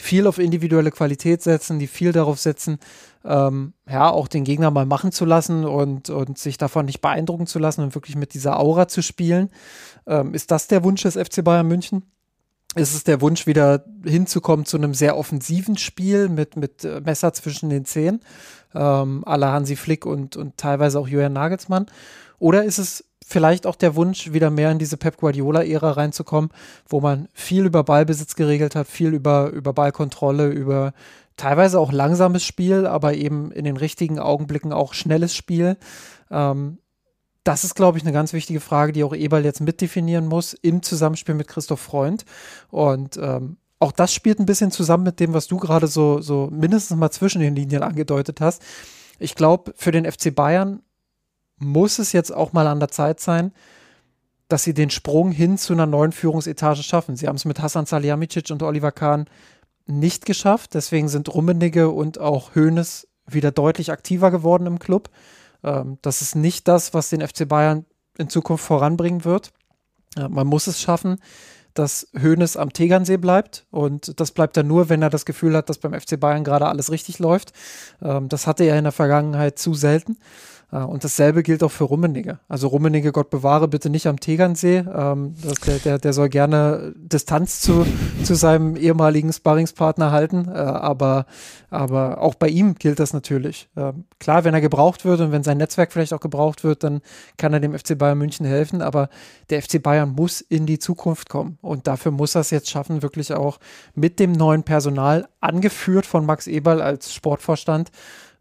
viel auf individuelle Qualität setzen, die viel darauf setzen, ähm, ja, auch den Gegner mal machen zu lassen und, und sich davon nicht beeindrucken zu lassen und wirklich mit dieser Aura zu spielen. Ähm, ist das der Wunsch des FC Bayern München? Ist es der Wunsch, wieder hinzukommen zu einem sehr offensiven Spiel mit, mit äh, Messer zwischen den Zehen, ähm, à la Hansi Flick und, und teilweise auch Julian Nagelsmann? Oder ist es vielleicht auch der Wunsch, wieder mehr in diese Pep Guardiola-Ära reinzukommen, wo man viel über Ballbesitz geregelt hat, viel über, über Ballkontrolle, über teilweise auch langsames Spiel, aber eben in den richtigen Augenblicken auch schnelles Spiel. Ähm, das ist, glaube ich, eine ganz wichtige Frage, die auch Eberl jetzt mitdefinieren muss im Zusammenspiel mit Christoph Freund. Und ähm, auch das spielt ein bisschen zusammen mit dem, was du gerade so, so mindestens mal zwischen den Linien angedeutet hast. Ich glaube, für den FC Bayern muss es jetzt auch mal an der Zeit sein, dass sie den Sprung hin zu einer neuen Führungsetage schaffen. Sie haben es mit Hassan Salihamidzic und Oliver Kahn nicht geschafft. Deswegen sind Rummenigge und auch Hoeneß wieder deutlich aktiver geworden im Club. Ähm, das ist nicht das, was den FC Bayern in Zukunft voranbringen wird. Äh, man muss es schaffen, dass Hoeneß am Tegernsee bleibt. Und das bleibt er nur, wenn er das Gefühl hat, dass beim FC Bayern gerade alles richtig läuft. Ähm, das hatte er in der Vergangenheit zu selten. Äh, und dasselbe gilt auch für Rummenigge. Also Rummenigge, Gott bewahre, bitte nicht am Tegernsee. Ähm, der, der, der soll gerne Distanz zu, zu seinem ehemaligen Sparringspartner halten. Äh, aber, aber auch bei ihm gilt das natürlich. Ähm, klar, wenn er gebraucht wird und wenn sein Netzwerk vielleicht auch gebraucht wird, dann kann er dem FC Bayern München helfen. Aber der FC Bayern muss in die Zukunft kommen. Und dafür muss er es jetzt schaffen, wirklich auch mit dem neuen Personal, angeführt von Max Eberl als Sportvorstand,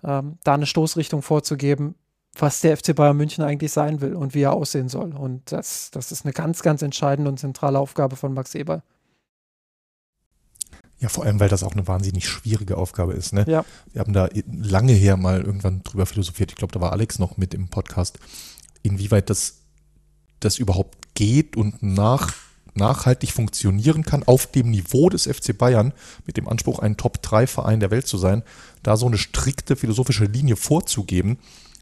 ähm, da eine Stoßrichtung vorzugeben, was der FC Bayern München eigentlich sein will und wie er aussehen soll. Und das, das ist eine ganz, ganz entscheidende und zentrale Aufgabe von Max Eberl. Ja, vor allem, weil das auch eine wahnsinnig schwierige Aufgabe ist. Ne? Ja. Wir haben da lange her mal irgendwann drüber philosophiert. Ich glaube, da war Alex noch mit im Podcast, inwieweit das, das überhaupt geht und nach, nachhaltig funktionieren kann auf dem Niveau des FC Bayern mit dem Anspruch, ein Top-3-Verein der Welt zu sein, da so eine strikte philosophische Linie vorzugeben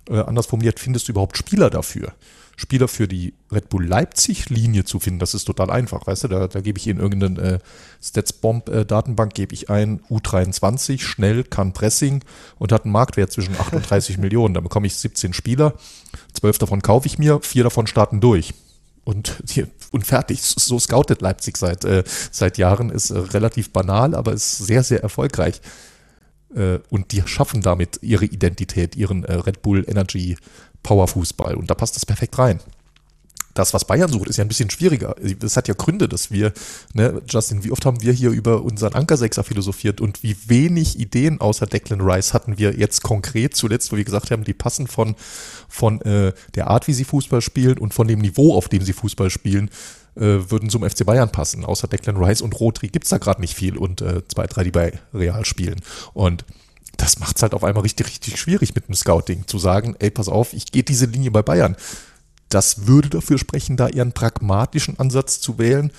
äh, anders formuliert, findest du überhaupt Spieler dafür? Spieler für die Red Bull Leipzig-Linie zu finden, das ist total einfach, weißt du? Da, da gebe ich in irgendeine äh, Statsbomb-Datenbank, gebe ich ein U23, schnell, kann Pressing und hat einen Marktwert zwischen 38 [laughs] Millionen. Da bekomme ich 17 Spieler, 12 davon kaufe ich mir, vier davon starten durch. Und, und fertig. So scoutet Leipzig seit, äh, seit Jahren. Ist äh, relativ banal, aber ist sehr, sehr erfolgreich. Äh, und die schaffen damit ihre Identität, ihren äh, Red Bull Energy Power Fußball. Und da passt das perfekt rein. Das, was Bayern sucht, ist ja ein bisschen schwieriger. Das hat ja Gründe, dass wir, ne, Justin, wie oft haben wir hier über unseren Ankersechser philosophiert und wie wenig Ideen außer Declan Rice hatten wir jetzt konkret zuletzt, wo wir gesagt haben, die passen von, von äh, der Art, wie sie Fußball spielen und von dem Niveau, auf dem sie Fußball spielen, würden zum FC Bayern passen. Außer Declan Rice und Rodri gibt es da gerade nicht viel und äh, zwei, drei, die bei Real spielen. Und das macht es halt auf einmal richtig, richtig schwierig mit dem Scouting, zu sagen, ey, pass auf, ich gehe diese Linie bei Bayern. Das würde dafür sprechen, da eher einen pragmatischen Ansatz zu wählen,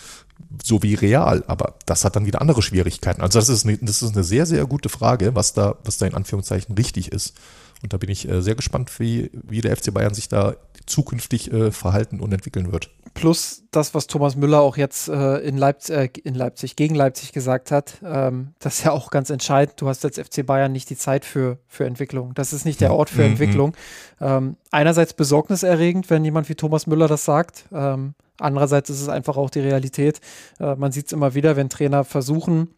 so wie real. Aber das hat dann wieder andere Schwierigkeiten. Also das ist eine, das ist eine sehr, sehr gute Frage, was da, was da in Anführungszeichen richtig ist. Und da bin ich äh, sehr gespannt, wie, wie der FC Bayern sich da zukünftig äh, verhalten und entwickeln wird. Plus das, was Thomas Müller auch jetzt äh, in, Leipzig, äh, in Leipzig, gegen Leipzig gesagt hat, ähm, das ist ja auch ganz entscheidend. Du hast als FC Bayern nicht die Zeit für, für Entwicklung. Das ist nicht der Ort für mhm. Entwicklung. Ähm, einerseits besorgniserregend, wenn jemand wie Thomas Müller das sagt. Ähm, andererseits ist es einfach auch die Realität. Äh, man sieht es immer wieder, wenn Trainer versuchen,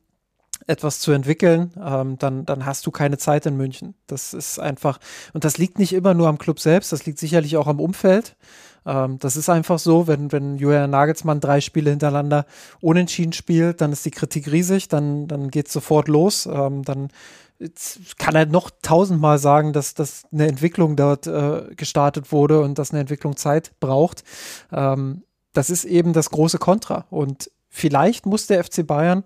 etwas zu entwickeln, ähm, dann, dann hast du keine Zeit in München. Das ist einfach, und das liegt nicht immer nur am Club selbst, das liegt sicherlich auch am Umfeld. Ähm, das ist einfach so, wenn, wenn Julian Nagelsmann drei Spiele hintereinander unentschieden spielt, dann ist die Kritik riesig, dann, dann geht es sofort los. Ähm, dann kann er noch tausendmal sagen, dass, dass eine Entwicklung dort äh, gestartet wurde und dass eine Entwicklung Zeit braucht. Ähm, das ist eben das große Kontra. Und vielleicht muss der FC Bayern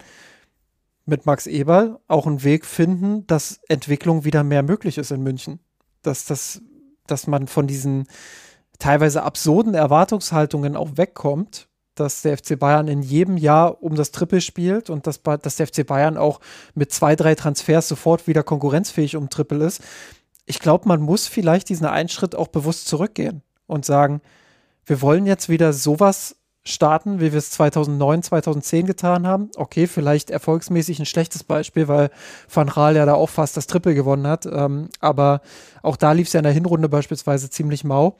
mit Max Eberl auch einen Weg finden, dass Entwicklung wieder mehr möglich ist in München. Dass, dass, dass man von diesen teilweise absurden Erwartungshaltungen auch wegkommt, dass der FC Bayern in jedem Jahr um das Triple spielt und dass, dass der FC Bayern auch mit zwei, drei Transfers sofort wieder konkurrenzfähig um Triple ist. Ich glaube, man muss vielleicht diesen einen Schritt auch bewusst zurückgehen und sagen, wir wollen jetzt wieder sowas starten, wie wir es 2009, 2010 getan haben. Okay, vielleicht erfolgsmäßig ein schlechtes Beispiel, weil Van Raal ja da auch fast das Triple gewonnen hat. Ähm, aber auch da lief es ja in der Hinrunde beispielsweise ziemlich mau.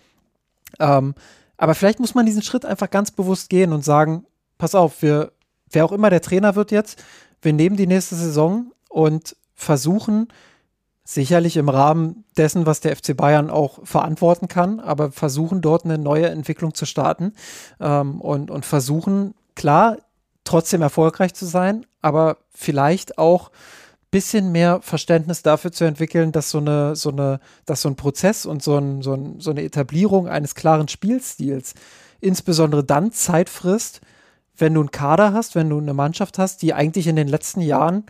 Ähm, aber vielleicht muss man diesen Schritt einfach ganz bewusst gehen und sagen, pass auf, wir, wer auch immer der Trainer wird jetzt, wir nehmen die nächste Saison und versuchen, sicherlich im Rahmen dessen, was der FC Bayern auch verantworten kann, aber versuchen dort eine neue Entwicklung zu starten ähm, und, und versuchen, klar, trotzdem erfolgreich zu sein, aber vielleicht auch bisschen mehr Verständnis dafür zu entwickeln, dass so eine, so eine, dass so ein Prozess und so, ein, so, ein, so eine Etablierung eines klaren Spielstils insbesondere dann Zeit frisst, wenn du einen Kader hast, wenn du eine Mannschaft hast, die eigentlich in den letzten Jahren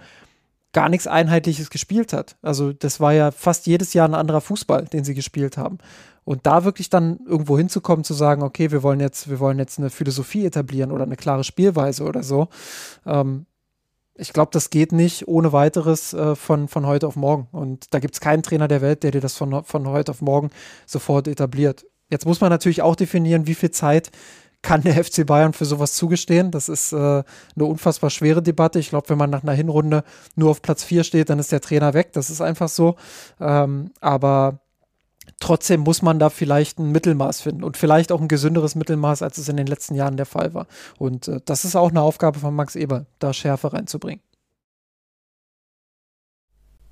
gar nichts Einheitliches gespielt hat. Also das war ja fast jedes Jahr ein anderer Fußball, den sie gespielt haben. Und da wirklich dann irgendwo hinzukommen, zu sagen, okay, wir wollen jetzt, wir wollen jetzt eine Philosophie etablieren oder eine klare Spielweise oder so. Ähm, ich glaube, das geht nicht ohne weiteres äh, von, von heute auf morgen. Und da gibt es keinen Trainer der Welt, der dir das von, von heute auf morgen sofort etabliert. Jetzt muss man natürlich auch definieren, wie viel Zeit kann der [laughs] FC Bayern für sowas zugestehen? Das ist äh, eine unfassbar schwere Debatte. Ich glaube, wenn man nach einer Hinrunde nur auf Platz 4 steht, dann ist der Trainer weg. Das ist einfach so. Ähm, aber trotzdem muss man da vielleicht ein Mittelmaß finden und vielleicht auch ein gesünderes Mittelmaß, als es in den letzten Jahren der Fall war. Und äh, das ist auch eine Aufgabe von Max Eber, da Schärfe reinzubringen.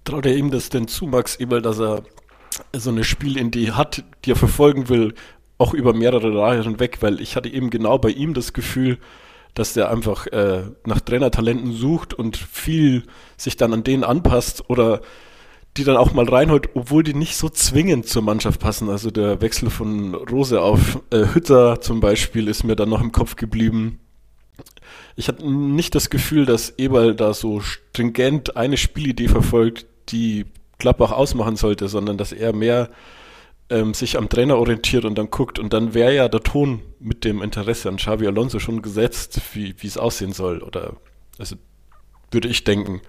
Traut er ihm das denn zu, Max Eberl, dass er so eine Spielidee hat, die er verfolgen will, auch über mehrere Jahre hinweg? Weil ich hatte eben genau bei ihm das Gefühl, dass der einfach äh, nach Trainertalenten sucht und viel sich dann an denen anpasst oder die dann auch mal reinholt, obwohl die nicht so zwingend zur Mannschaft passen. Also der Wechsel von Rose auf äh, Hütter zum Beispiel ist mir dann noch im Kopf geblieben. Ich hatte nicht das Gefühl, dass Eberl da so stringent eine Spielidee verfolgt, die Klappbach ausmachen sollte, sondern dass er mehr ähm, sich am Trainer orientiert und dann guckt. Und dann wäre ja der Ton mit dem Interesse an Xavi Alonso schon gesetzt, wie es aussehen soll. Oder also würde ich denken,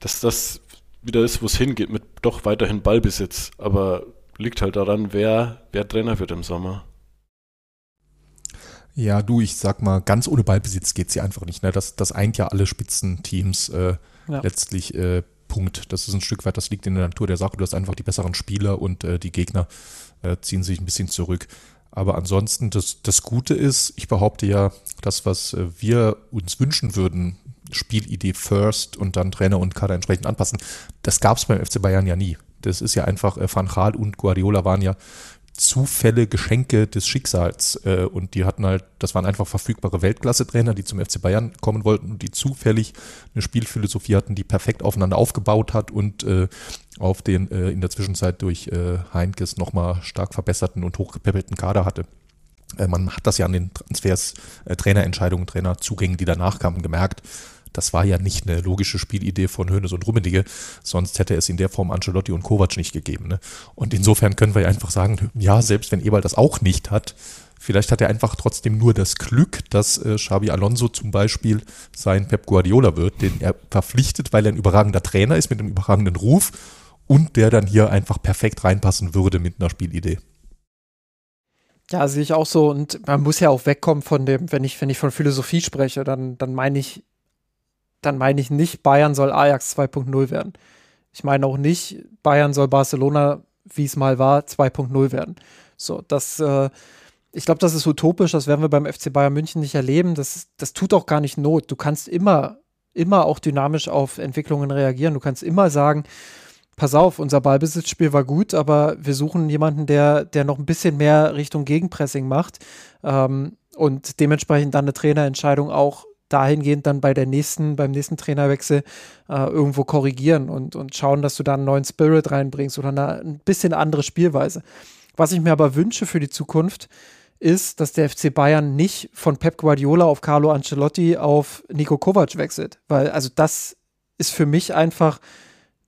dass das wieder ist, wo es hingeht, mit doch weiterhin Ballbesitz. Aber liegt halt daran, wer, wer Trainer wird im Sommer. Ja, du, ich sag mal, ganz ohne Ballbesitz geht es ja einfach nicht. Ne? Das, das eint ja alle Spitzenteams äh, ja. letztlich äh, Punkt. Das ist ein Stück weit, das liegt in der Natur der Sache. Du hast einfach die besseren Spieler und äh, die Gegner äh, ziehen sich ein bisschen zurück. Aber ansonsten, das, das Gute ist, ich behaupte ja, das, was äh, wir uns wünschen würden, Spielidee first und dann Trainer und Kader entsprechend anpassen, das gab es beim FC Bayern ja nie. Das ist ja einfach, äh, Van Gaal und Guardiola waren ja Zufälle, Geschenke des Schicksals. Äh, und die hatten halt, das waren einfach verfügbare Weltklasse-Trainer, die zum FC Bayern kommen wollten und die zufällig eine Spielphilosophie hatten, die perfekt aufeinander aufgebaut hat und äh, auf den äh, in der Zwischenzeit durch äh, Heinkes nochmal stark verbesserten und hochgepäppelten Kader hatte. Äh, man hat das ja an den Transfers, äh, Trainerentscheidungen, Trainerzugängen, die danach kamen, gemerkt das war ja nicht eine logische Spielidee von Hönes und Rummenigge, sonst hätte es in der Form Ancelotti und Kovac nicht gegeben. Ne? Und insofern können wir ja einfach sagen, ja, selbst wenn Eberl das auch nicht hat, Vielleicht hat er einfach trotzdem nur das Glück, dass äh, Xabi Alonso zum Beispiel sein Pep Guardiola wird, den er verpflichtet, weil er ein überragender Trainer ist mit einem überragenden Ruf und der dann hier einfach perfekt reinpassen würde mit einer Spielidee. Ja, sehe ich auch so. Und man muss ja auch wegkommen von dem, wenn ich, wenn ich von Philosophie spreche, dann, dann meine ich dann meine ich nicht, Bayern soll Ajax 2.0 werden. Ich meine auch nicht, Bayern soll Barcelona, wie es mal war, 2.0 werden. So, das, äh, ich glaube, das ist utopisch, das werden wir beim FC Bayern München nicht erleben. Das, das tut auch gar nicht Not. Du kannst immer, immer auch dynamisch auf Entwicklungen reagieren. Du kannst immer sagen, pass auf, unser Ballbesitzspiel war gut, aber wir suchen jemanden, der, der noch ein bisschen mehr Richtung Gegenpressing macht ähm, und dementsprechend dann eine Trainerentscheidung auch dahingehend dann bei der nächsten, beim nächsten Trainerwechsel äh, irgendwo korrigieren und, und schauen, dass du da einen neuen Spirit reinbringst oder eine ein bisschen andere Spielweise. Was ich mir aber wünsche für die Zukunft, ist, dass der FC Bayern nicht von Pep Guardiola auf Carlo Ancelotti auf Nico Kovac wechselt. Weil, also das ist für mich einfach,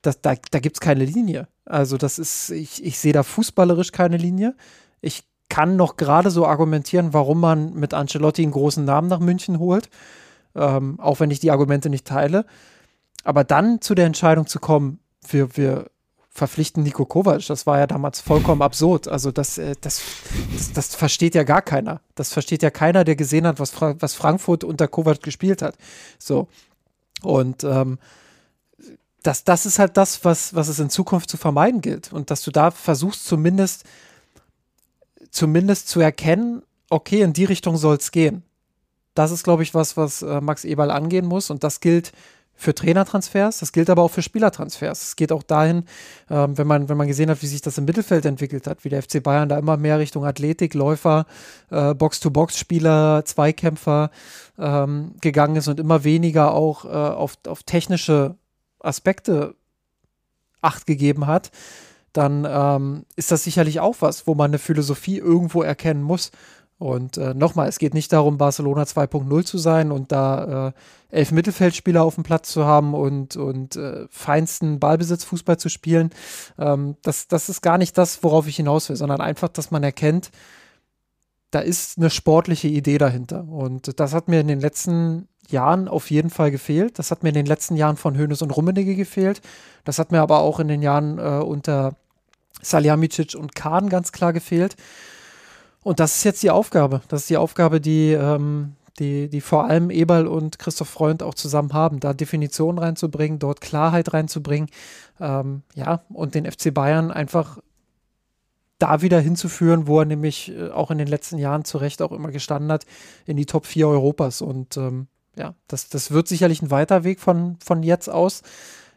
das, da, da gibt es keine Linie. Also das ist, ich, ich sehe da fußballerisch keine Linie. Ich kann noch gerade so argumentieren, warum man mit Ancelotti einen großen Namen nach München holt ähm, auch wenn ich die Argumente nicht teile. Aber dann zu der Entscheidung zu kommen, wir, wir verpflichten Nico Kovac, das war ja damals vollkommen absurd. Also das, äh, das, das, das, versteht ja gar keiner. Das versteht ja keiner, der gesehen hat, was, Fra was Frankfurt unter Kovac gespielt hat. So. Und ähm, das, das ist halt das, was, was es in Zukunft zu vermeiden gilt. Und dass du da versuchst, zumindest, zumindest zu erkennen, okay, in die Richtung soll es gehen. Das ist, glaube ich, was, was äh, Max Eberl angehen muss. Und das gilt für Trainertransfers, das gilt aber auch für Spielertransfers. Es geht auch dahin, ähm, wenn, man, wenn man gesehen hat, wie sich das im Mittelfeld entwickelt hat, wie der FC Bayern da immer mehr Richtung Athletik, Läufer, äh, Box-to-Box-Spieler, Zweikämpfer ähm, gegangen ist und immer weniger auch äh, auf, auf technische Aspekte Acht gegeben hat, dann ähm, ist das sicherlich auch was, wo man eine Philosophie irgendwo erkennen muss. Und äh, nochmal, es geht nicht darum, Barcelona 2.0 zu sein und da äh, elf Mittelfeldspieler auf dem Platz zu haben und, und äh, feinsten Ballbesitzfußball zu spielen. Ähm, das, das ist gar nicht das, worauf ich hinaus will, sondern einfach, dass man erkennt, da ist eine sportliche Idee dahinter. Und das hat mir in den letzten Jahren auf jeden Fall gefehlt. Das hat mir in den letzten Jahren von Hönes und Rummenigge gefehlt. Das hat mir aber auch in den Jahren äh, unter Salihamidzic und Kahn ganz klar gefehlt. Und das ist jetzt die Aufgabe. Das ist die Aufgabe, die, ähm, die, die vor allem Eberl und Christoph Freund auch zusammen haben, da Definitionen reinzubringen, dort Klarheit reinzubringen. Ähm, ja, und den FC Bayern einfach da wieder hinzuführen, wo er nämlich äh, auch in den letzten Jahren zu Recht auch immer gestanden hat, in die Top 4 Europas. Und ähm, ja, das, das wird sicherlich ein weiter Weg von, von jetzt aus.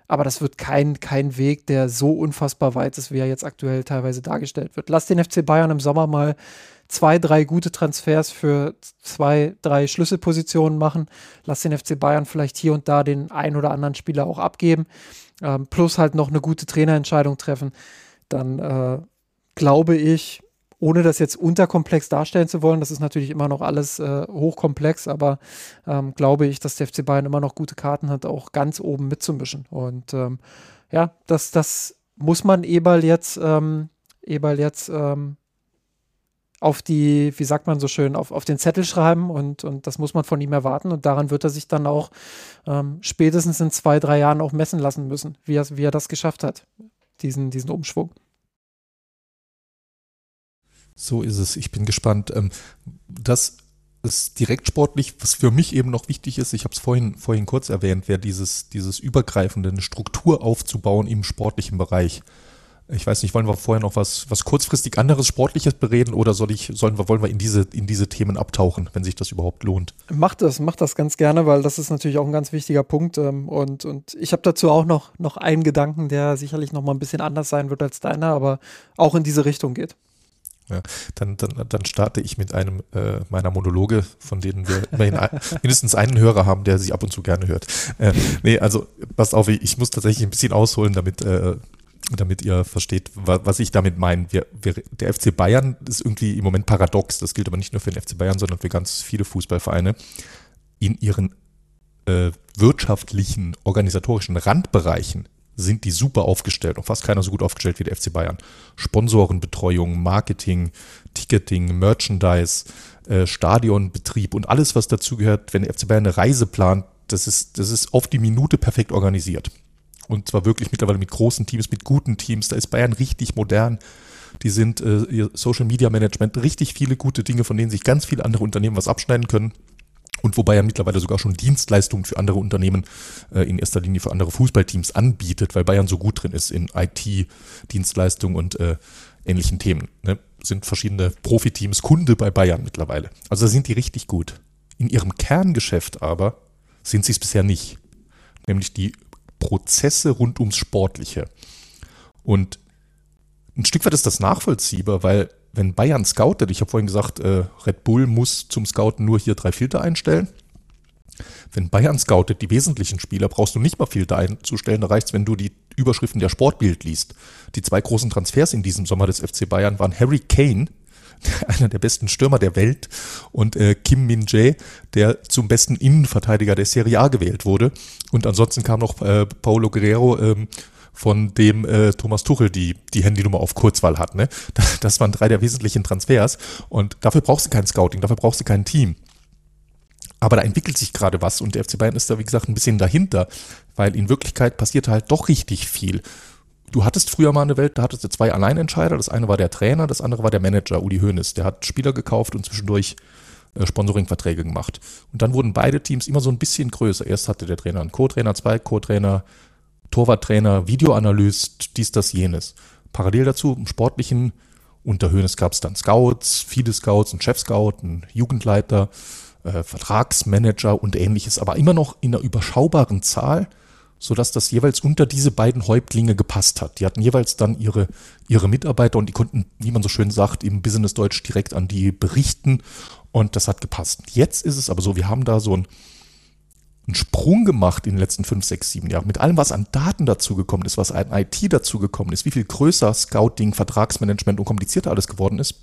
Aber das wird kein, kein Weg, der so unfassbar weit ist, wie er jetzt aktuell teilweise dargestellt wird. Lass den FC Bayern im Sommer mal zwei, drei gute Transfers für zwei, drei Schlüsselpositionen machen. Lass den FC Bayern vielleicht hier und da den ein oder anderen Spieler auch abgeben. Ähm, plus halt noch eine gute Trainerentscheidung treffen. Dann äh, glaube ich, ohne das jetzt unterkomplex darstellen zu wollen, das ist natürlich immer noch alles äh, hochkomplex, aber ähm, glaube ich, dass der FC Bayern immer noch gute Karten hat, auch ganz oben mitzumischen. Und ähm, ja, das, das muss man Eberl jetzt, ähm, Eberl jetzt ähm, auf die, wie sagt man so schön, auf, auf den Zettel schreiben und, und das muss man von ihm erwarten und daran wird er sich dann auch ähm, spätestens in zwei, drei Jahren auch messen lassen müssen, wie er, wie er das geschafft hat, diesen, diesen Umschwung. So ist es. Ich bin gespannt. Ähm, das ist direkt sportlich, was für mich eben noch wichtig ist, ich habe es vorhin, vorhin kurz erwähnt, wäre dieses, dieses übergreifende, Struktur aufzubauen im sportlichen Bereich. Ich weiß nicht, wollen wir vorher noch was, was kurzfristig anderes Sportliches bereden oder soll ich, sollen wir, wollen wir in diese, in diese Themen abtauchen, wenn sich das überhaupt lohnt? Macht das, macht das ganz gerne, weil das ist natürlich auch ein ganz wichtiger Punkt. Ähm, und, und ich habe dazu auch noch, noch einen Gedanken, der sicherlich noch mal ein bisschen anders sein wird als deiner, aber auch in diese Richtung geht. Ja, dann, dann, dann starte ich mit einem äh, meiner Monologe, von denen wir immerhin [laughs] mindestens einen Hörer haben, der sie ab und zu gerne hört. Äh, nee, also passt auf, ich muss tatsächlich ein bisschen ausholen, damit, äh, damit ihr versteht, wa was ich damit meine. Wir, wir, der FC Bayern ist irgendwie im Moment paradox, das gilt aber nicht nur für den FC Bayern, sondern für ganz viele Fußballvereine, in ihren äh, wirtschaftlichen, organisatorischen Randbereichen sind die super aufgestellt und fast keiner so gut aufgestellt wie der FC Bayern. Sponsorenbetreuung, Marketing, Ticketing, Merchandise, äh, Stadionbetrieb und alles, was dazugehört, wenn der FC Bayern eine Reise plant, das ist, das ist auf die Minute perfekt organisiert. Und zwar wirklich mittlerweile mit großen Teams, mit guten Teams. Da ist Bayern richtig modern. Die sind äh, ihr Social Media Management, richtig viele gute Dinge, von denen sich ganz viele andere Unternehmen was abschneiden können und wobei er mittlerweile sogar schon Dienstleistungen für andere Unternehmen, äh, in erster Linie für andere Fußballteams anbietet, weil Bayern so gut drin ist in IT-Dienstleistungen und äh, ähnlichen Themen. Ne? Sind verschiedene Profiteams Kunde bei Bayern mittlerweile. Also da sind die richtig gut. In ihrem Kerngeschäft aber sind sie es bisher nicht. Nämlich die Prozesse rund ums Sportliche. Und ein Stück weit ist das nachvollziehbar, weil wenn Bayern scoutet, ich habe vorhin gesagt, äh, Red Bull muss zum Scouten nur hier drei Filter einstellen. Wenn Bayern scoutet, die wesentlichen Spieler, brauchst du nicht mal Filter einzustellen. Da reicht es, wenn du die Überschriften der Sportbild liest. Die zwei großen Transfers in diesem Sommer des FC Bayern waren Harry Kane, [laughs] einer der besten Stürmer der Welt, und äh, Kim Min-jae, der zum besten Innenverteidiger der Serie A gewählt wurde. Und ansonsten kam noch äh, Paulo Guerrero, ähm, von dem äh, Thomas Tuchel die, die Handynummer auf Kurzwahl hat. Ne? [laughs] Das, das waren drei der wesentlichen Transfers und dafür brauchst du kein Scouting, dafür brauchst du kein Team. Aber da entwickelt sich gerade was und der FC Bayern ist da, wie gesagt, ein bisschen dahinter, weil in Wirklichkeit passiert halt doch richtig viel. Du hattest früher mal eine Welt, da hattest du zwei Alleinentscheider. Das eine war der Trainer, das andere war der Manager, Uli Hoeneß. Der hat Spieler gekauft und zwischendurch äh, Sponsoringverträge gemacht. Und dann wurden beide Teams immer so ein bisschen größer. Erst hatte der Trainer einen Co-Trainer, zwei Co-Trainer, Torwarttrainer, Videoanalyst, dies, das, jenes. Parallel dazu im Sportlichen, unter Höhnes gab es dann Scouts, viele Scouts, einen Chef-Scout, einen Jugendleiter, äh, Vertragsmanager und ähnliches, aber immer noch in einer überschaubaren Zahl, sodass das jeweils unter diese beiden Häuptlinge gepasst hat. Die hatten jeweils dann ihre, ihre Mitarbeiter und die konnten, wie man so schön sagt, im Business Deutsch direkt an die berichten und das hat gepasst. Jetzt ist es aber so, wir haben da so ein einen Sprung gemacht in den letzten fünf, sechs, sieben Jahren. Mit allem, was an Daten dazugekommen ist, was an IT dazugekommen ist, wie viel größer Scouting, Vertragsmanagement und komplizierter alles geworden ist,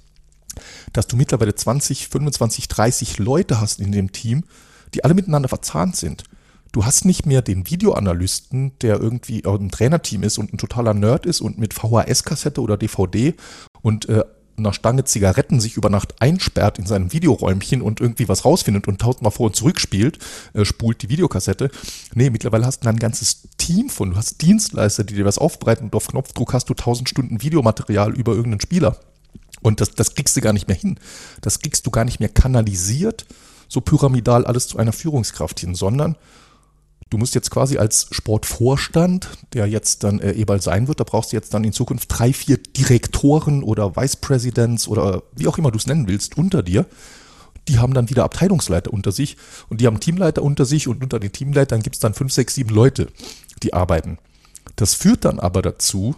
dass du mittlerweile 20, 25, 30 Leute hast in dem Team, die alle miteinander verzahnt sind. Du hast nicht mehr den Videoanalysten, der irgendwie ein Trainerteam ist und ein totaler Nerd ist und mit VHS-Kassette oder DVD und äh, einer Stange Zigaretten sich über Nacht einsperrt in seinem Videoräumchen und irgendwie was rausfindet und tausendmal vor und zurück spielt, äh, spult die Videokassette. Nee, mittlerweile hast du ein ganzes Team von, du hast Dienstleister, die dir was aufbereiten und auf Knopfdruck hast du tausend Stunden Videomaterial über irgendeinen Spieler. Und das, das kriegst du gar nicht mehr hin. Das kriegst du gar nicht mehr kanalisiert, so pyramidal alles zu einer Führungskraft hin, sondern Du musst jetzt quasi als Sportvorstand, der jetzt dann äh, Eberl sein wird, da brauchst du jetzt dann in Zukunft drei, vier Direktoren oder Vice Presidents oder wie auch immer du es nennen willst unter dir. Die haben dann wieder Abteilungsleiter unter sich und die haben Teamleiter unter sich und unter den Teamleitern gibt es dann fünf, sechs, sieben Leute, die arbeiten. Das führt dann aber dazu,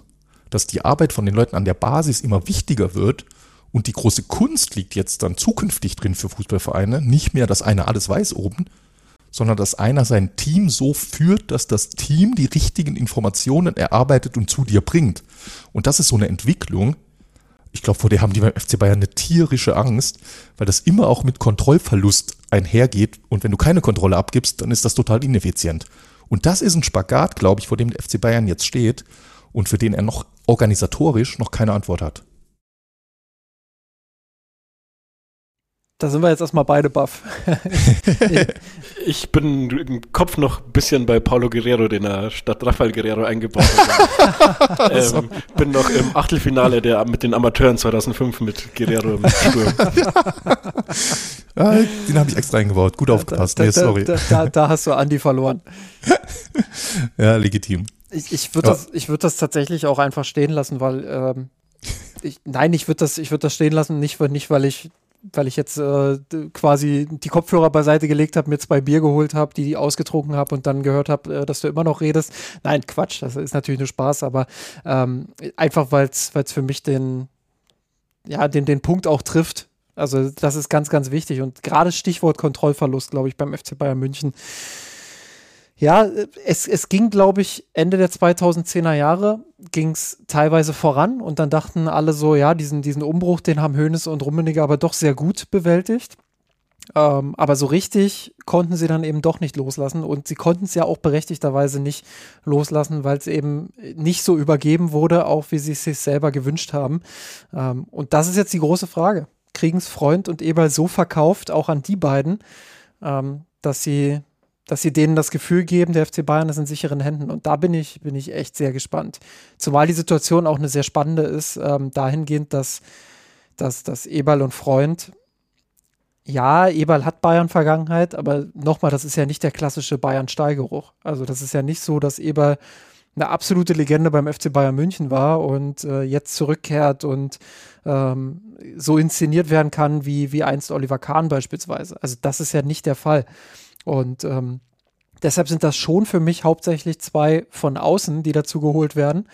dass die Arbeit von den Leuten an der Basis immer wichtiger wird und die große Kunst liegt jetzt dann zukünftig drin für Fußballvereine, nicht mehr, dass einer alles weiß oben, sondern dass einer sein Team so führt, dass das Team die richtigen Informationen erarbeitet und zu dir bringt. Und das ist so eine Entwicklung, ich glaube, vor der haben die beim FC Bayern eine tierische Angst, weil das immer auch mit Kontrollverlust einhergeht. Und wenn du keine Kontrolle abgibst, dann ist das total ineffizient. Und das ist ein Spagat, glaube ich, vor dem der FC Bayern jetzt steht und für den er noch organisatorisch noch keine Antwort hat. Da sind wir jetzt erstmal beide baff. [laughs] ich bin im Kopf noch ein bisschen bei Paulo Guerrero, den er statt Rafael Guerrero eingebaut hat. [laughs] ähm, bin noch im Achtelfinale der mit den Amateuren 2005 mit Guerrero im Sturm. ja, [laughs] den habe ich extra eingebaut. Gut aufgepasst. Da, nee, sorry. Da, da, da, hast du Andi verloren. ja, legitim. Ich, ich würde das, würd das tatsächlich auch einfach stehen lassen, weil ähm, ich, nein, ich würde das, würd das stehen lassen, nicht, nicht weil ich weil ich jetzt äh, quasi die Kopfhörer beiseite gelegt habe, mir zwei Bier geholt habe, die, die ausgetrunken habe und dann gehört habe, äh, dass du immer noch redest. Nein, Quatsch, das ist natürlich nur Spaß, aber ähm, einfach, weil es für mich den, ja, den, den Punkt auch trifft. Also das ist ganz, ganz wichtig und gerade Stichwort Kontrollverlust, glaube ich, beim FC Bayern München ja, es, es ging, glaube ich, Ende der 2010er Jahre ging es teilweise voran und dann dachten alle so, ja, diesen, diesen Umbruch, den haben Hoeneß und Rummenigge aber doch sehr gut bewältigt. Ähm, aber so richtig konnten sie dann eben doch nicht loslassen und sie konnten es ja auch berechtigterweise nicht loslassen, weil es eben nicht so übergeben wurde, auch wie sie es sich selber gewünscht haben. Ähm, und das ist jetzt die große Frage. Kriegen es Freund und Eberl so verkauft, auch an die beiden, ähm, dass sie dass sie denen das Gefühl geben, der FC Bayern ist in sicheren Händen. Und da bin ich, bin ich echt sehr gespannt. Zumal die Situation auch eine sehr spannende ist, ähm, dahingehend, dass, dass, dass Eberl und Freund, ja, Eberl hat Bayern-Vergangenheit, aber nochmal, das ist ja nicht der klassische Bayern-Steigeruch. Also das ist ja nicht so, dass Eberl eine absolute Legende beim FC Bayern München war und äh, jetzt zurückkehrt und ähm, so inszeniert werden kann wie, wie einst Oliver Kahn beispielsweise. Also das ist ja nicht der Fall. Und ähm, deshalb sind das schon für mich hauptsächlich zwei von außen, die dazu geholt werden.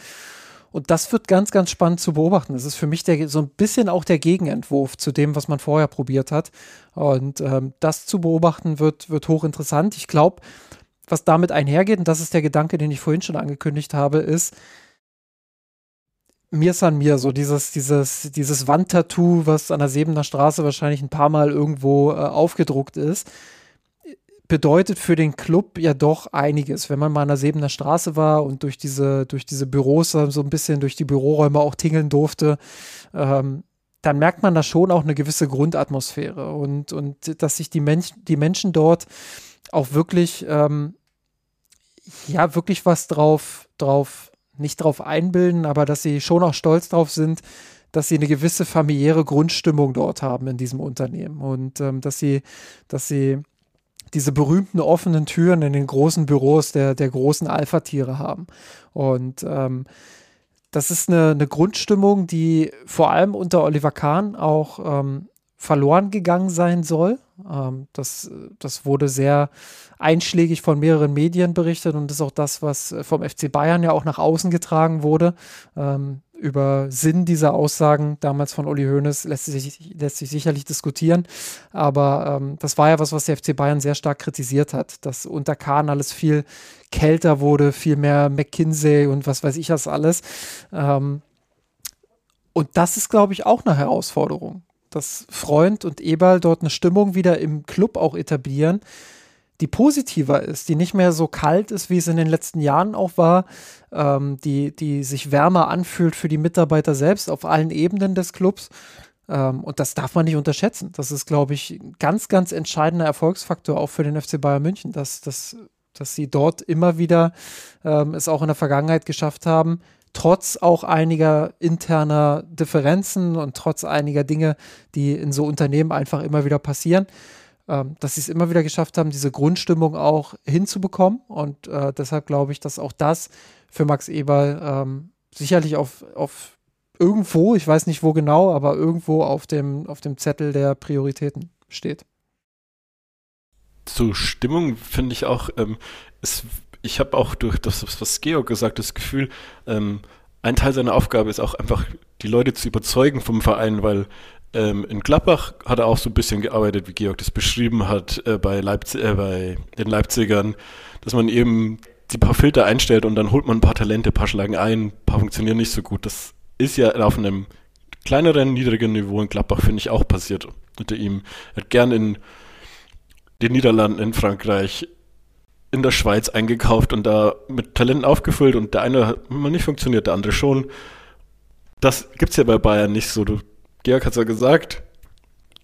Und das wird ganz, ganz spannend zu beobachten. Das ist für mich der, so ein bisschen auch der Gegenentwurf zu dem, was man vorher probiert hat. Und ähm, das zu beobachten wird, wird hochinteressant. Ich glaube, was damit einhergeht, und das ist der Gedanke, den ich vorhin schon angekündigt habe, ist, mir san mir, so dieses, dieses, dieses Wandtattoo, was an der Sebener Straße wahrscheinlich ein paar Mal irgendwo äh, aufgedruckt ist bedeutet für den Club ja doch einiges. Wenn man mal an der Sebener Straße war und durch diese, durch diese Büros so ein bisschen durch die Büroräume auch tingeln durfte, ähm, dann merkt man da schon auch eine gewisse Grundatmosphäre und, und dass sich die, Mensch, die Menschen dort auch wirklich, ähm, ja, wirklich was drauf, drauf, nicht drauf einbilden, aber dass sie schon auch stolz drauf sind, dass sie eine gewisse familiäre Grundstimmung dort haben in diesem Unternehmen und ähm, dass sie, dass sie diese berühmten offenen Türen in den großen Büros der, der großen Alpha-Tiere haben. Und ähm, das ist eine, eine, Grundstimmung, die vor allem unter Oliver Kahn auch ähm, verloren gegangen sein soll. Ähm, das, das wurde sehr einschlägig von mehreren Medien berichtet und ist auch das, was vom FC Bayern ja auch nach außen getragen wurde. Ähm, über Sinn dieser Aussagen damals von Uli Hoeneß lässt sich, lässt sich sicherlich diskutieren. Aber ähm, das war ja was, was der FC Bayern sehr stark kritisiert hat, dass unter Kahn alles viel kälter wurde, viel mehr McKinsey und was weiß ich das alles. Ähm, und das ist, glaube ich, auch eine Herausforderung, dass Freund und Eberl dort eine Stimmung wieder im Club auch etablieren, die positiver ist, die nicht mehr so kalt ist, wie es in den letzten Jahren auch war, ähm, die, die sich wärmer anfühlt für die Mitarbeiter selbst auf allen Ebenen des Clubs. Ähm, und das darf man nicht unterschätzen. Das ist, glaube ich, ein ganz, ganz entscheidender Erfolgsfaktor auch für den FC Bayern München, dass, dass, dass sie dort immer wieder ähm, es auch in der Vergangenheit geschafft haben, trotz auch einiger interner Differenzen und trotz einiger Dinge, die in so Unternehmen einfach immer wieder passieren, ähm, dass sie es immer wieder geschafft haben, diese Grundstimmung auch hinzubekommen. Und äh, deshalb glaube ich, dass auch das für Max Eberl ähm, sicherlich auf, auf irgendwo, ich weiß nicht wo genau, aber irgendwo auf dem, auf dem Zettel der Prioritäten steht. Zur Stimmung finde ich auch, ähm, es, ich habe auch durch das, was Georg gesagt, das Gefühl, ähm, ein Teil seiner Aufgabe ist auch einfach, die Leute zu überzeugen vom Verein, weil ähm, in Gladbach hat er auch so ein bisschen gearbeitet, wie Georg das beschrieben hat, äh, bei, Leipzig, äh, bei den Leipzigern, dass man eben die paar Filter einstellt und dann holt man ein paar Talente, ein paar schlagen ein, ein paar funktionieren nicht so gut. Das ist ja auf einem kleineren, niedrigen Niveau in Gladbach, finde ich, auch passiert unter ihm. Er hat gern in den Niederlanden, in Frankreich, in der Schweiz eingekauft und da mit Talenten aufgefüllt und der eine hat mal nicht funktioniert, der andere schon. Das gibt es ja bei Bayern nicht so. Du, Georg hat es ja gesagt,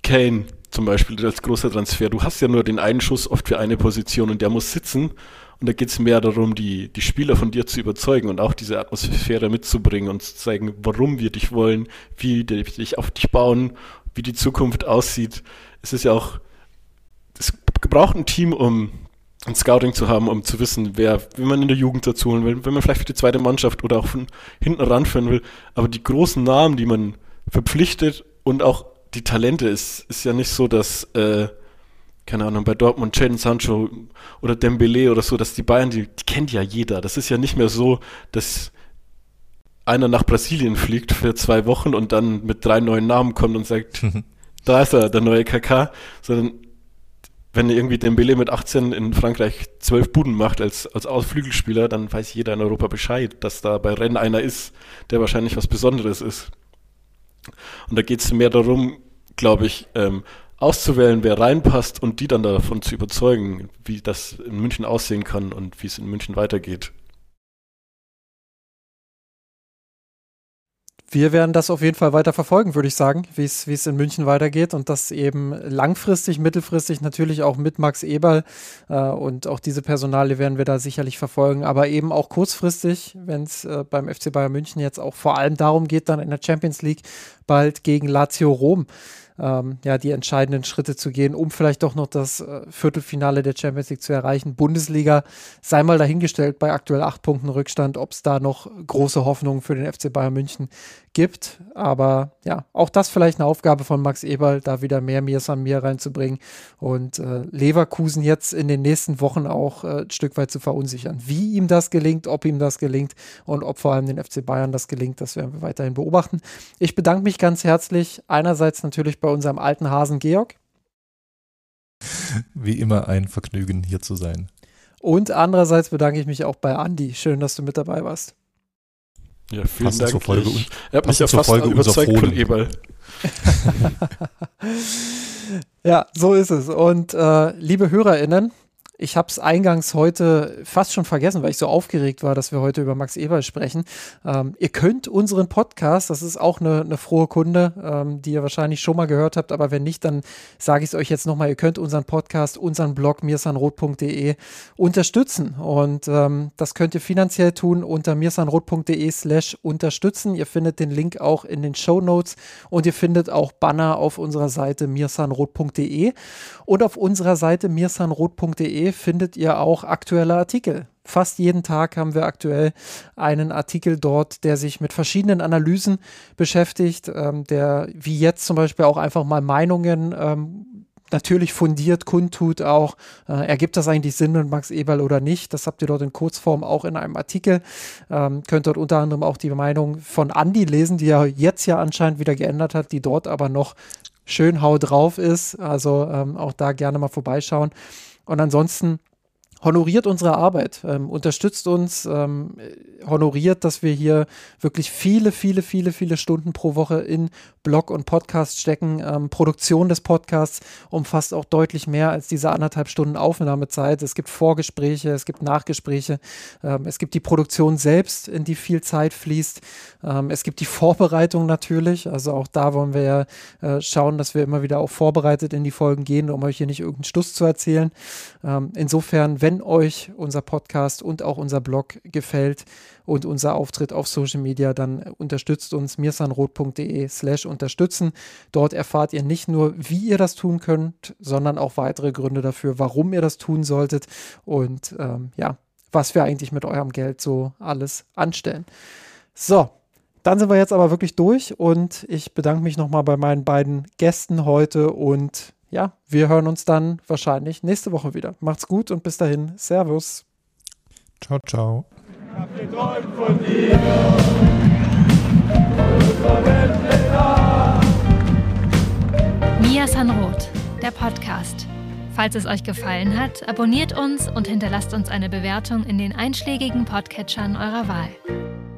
Kane zum Beispiel als großer Transfer, du hast ja nur den einen Schuss oft für eine Position und der muss sitzen und da geht es mehr darum, die, die Spieler von dir zu überzeugen und auch diese Atmosphäre mitzubringen und zu zeigen, warum wir dich wollen, wie wir dich auf dich bauen, wie die Zukunft aussieht. Es ist ja auch, es gebraucht ein Team, um ein Scouting zu haben, um zu wissen, wer, wenn man in der Jugend dazu holen will, wenn man vielleicht für die zweite Mannschaft oder auch von hinten ranführen will. Aber die großen Namen, die man verpflichtet und auch die Talente, ist, ist ja nicht so, dass, äh, keine Ahnung, bei Dortmund Jadon Sancho oder Dembele oder so, dass die Bayern, die, die kennt ja jeder. Das ist ja nicht mehr so, dass einer nach Brasilien fliegt für zwei Wochen und dann mit drei neuen Namen kommt und sagt, [laughs] da ist er, der neue KK, sondern wenn irgendwie Dembele mit 18 in Frankreich zwölf Buden macht als, als Ausflügelspieler, dann weiß jeder in Europa Bescheid, dass da bei Rennen einer ist, der wahrscheinlich was Besonderes ist. Und da geht es mehr darum, glaube ich, ähm, auszuwählen, wer reinpasst und die dann davon zu überzeugen, wie das in München aussehen kann und wie es in München weitergeht. Wir werden das auf jeden Fall weiter verfolgen, würde ich sagen, wie es in München weitergeht und das eben langfristig, mittelfristig natürlich auch mit Max Eberl äh, und auch diese Personale werden wir da sicherlich verfolgen, aber eben auch kurzfristig, wenn es äh, beim FC Bayern München jetzt auch vor allem darum geht, dann in der Champions League bald gegen Lazio Rom ähm, ja, die entscheidenden Schritte zu gehen, um vielleicht doch noch das äh, Viertelfinale der Champions League zu erreichen. Bundesliga sei mal dahingestellt bei aktuell acht Punkten Rückstand, ob es da noch große Hoffnungen für den FC Bayern München gibt. Aber ja, auch das vielleicht eine Aufgabe von Max Eberl, da wieder mehr Mir an Mir reinzubringen und äh, Leverkusen jetzt in den nächsten Wochen auch äh, ein Stück weit zu verunsichern. Wie ihm das gelingt, ob ihm das gelingt und ob vor allem den FC Bayern das gelingt, das werden wir weiterhin beobachten. Ich bedanke mich ganz herzlich einerseits natürlich bei unserem alten Hasen Georg. Wie immer ein Vergnügen hier zu sein. Und andererseits bedanke ich mich auch bei Andy. Schön, dass du mit dabei warst. Ja, vielen Passend Dank. Zur Folge, ich, er hat mich ja zur fast Folge überzeugt von Eberl. [laughs] ja, so ist es. Und äh, liebe HörerInnen, ich habe es eingangs heute fast schon vergessen, weil ich so aufgeregt war, dass wir heute über Max Eberl sprechen. Ähm, ihr könnt unseren Podcast, das ist auch eine, eine frohe Kunde, ähm, die ihr wahrscheinlich schon mal gehört habt, aber wenn nicht, dann sage ich es euch jetzt nochmal, ihr könnt unseren Podcast, unseren Blog mirsanrot.de unterstützen und ähm, das könnt ihr finanziell tun unter mirsanrot.de slash unterstützen. Ihr findet den Link auch in den Show Notes und ihr findet auch Banner auf unserer Seite mirsanrot.de und auf unserer Seite mirsanrot.de findet ihr auch aktuelle Artikel. Fast jeden Tag haben wir aktuell einen Artikel dort, der sich mit verschiedenen Analysen beschäftigt, ähm, der wie jetzt zum Beispiel auch einfach mal Meinungen ähm, natürlich fundiert kundtut auch, äh, ergibt das eigentlich Sinn mit Max Eberl oder nicht. Das habt ihr dort in Kurzform auch in einem Artikel. Ähm, könnt dort unter anderem auch die Meinung von Andy lesen, die er jetzt ja anscheinend wieder geändert hat, die dort aber noch schön hau drauf ist. Also ähm, auch da gerne mal vorbeischauen. Und ansonsten honoriert unsere Arbeit, ähm, unterstützt uns, ähm, honoriert, dass wir hier wirklich viele, viele, viele, viele Stunden pro Woche in Blog und Podcast stecken. Ähm, Produktion des Podcasts umfasst auch deutlich mehr als diese anderthalb Stunden Aufnahmezeit. Es gibt Vorgespräche, es gibt Nachgespräche, ähm, es gibt die Produktion selbst, in die viel Zeit fließt. Ähm, es gibt die Vorbereitung natürlich. Also auch da wollen wir ja äh, schauen, dass wir immer wieder auch vorbereitet in die Folgen gehen, um euch hier nicht irgendeinen Stuss zu erzählen. Ähm, insofern, wenn wenn euch unser Podcast und auch unser Blog gefällt und unser Auftritt auf Social Media, dann unterstützt uns mirsanrot.de slash unterstützen. Dort erfahrt ihr nicht nur, wie ihr das tun könnt, sondern auch weitere Gründe dafür, warum ihr das tun solltet und ähm, ja, was wir eigentlich mit eurem Geld so alles anstellen. So, dann sind wir jetzt aber wirklich durch und ich bedanke mich nochmal bei meinen beiden Gästen heute und ja, wir hören uns dann wahrscheinlich nächste Woche wieder. Macht's gut und bis dahin. Servus. Ciao, ciao. Ich hab geträumt von dir. Mia Sanroth, der Podcast. Falls es euch gefallen hat, abonniert uns und hinterlasst uns eine Bewertung in den einschlägigen Podcatchern eurer Wahl.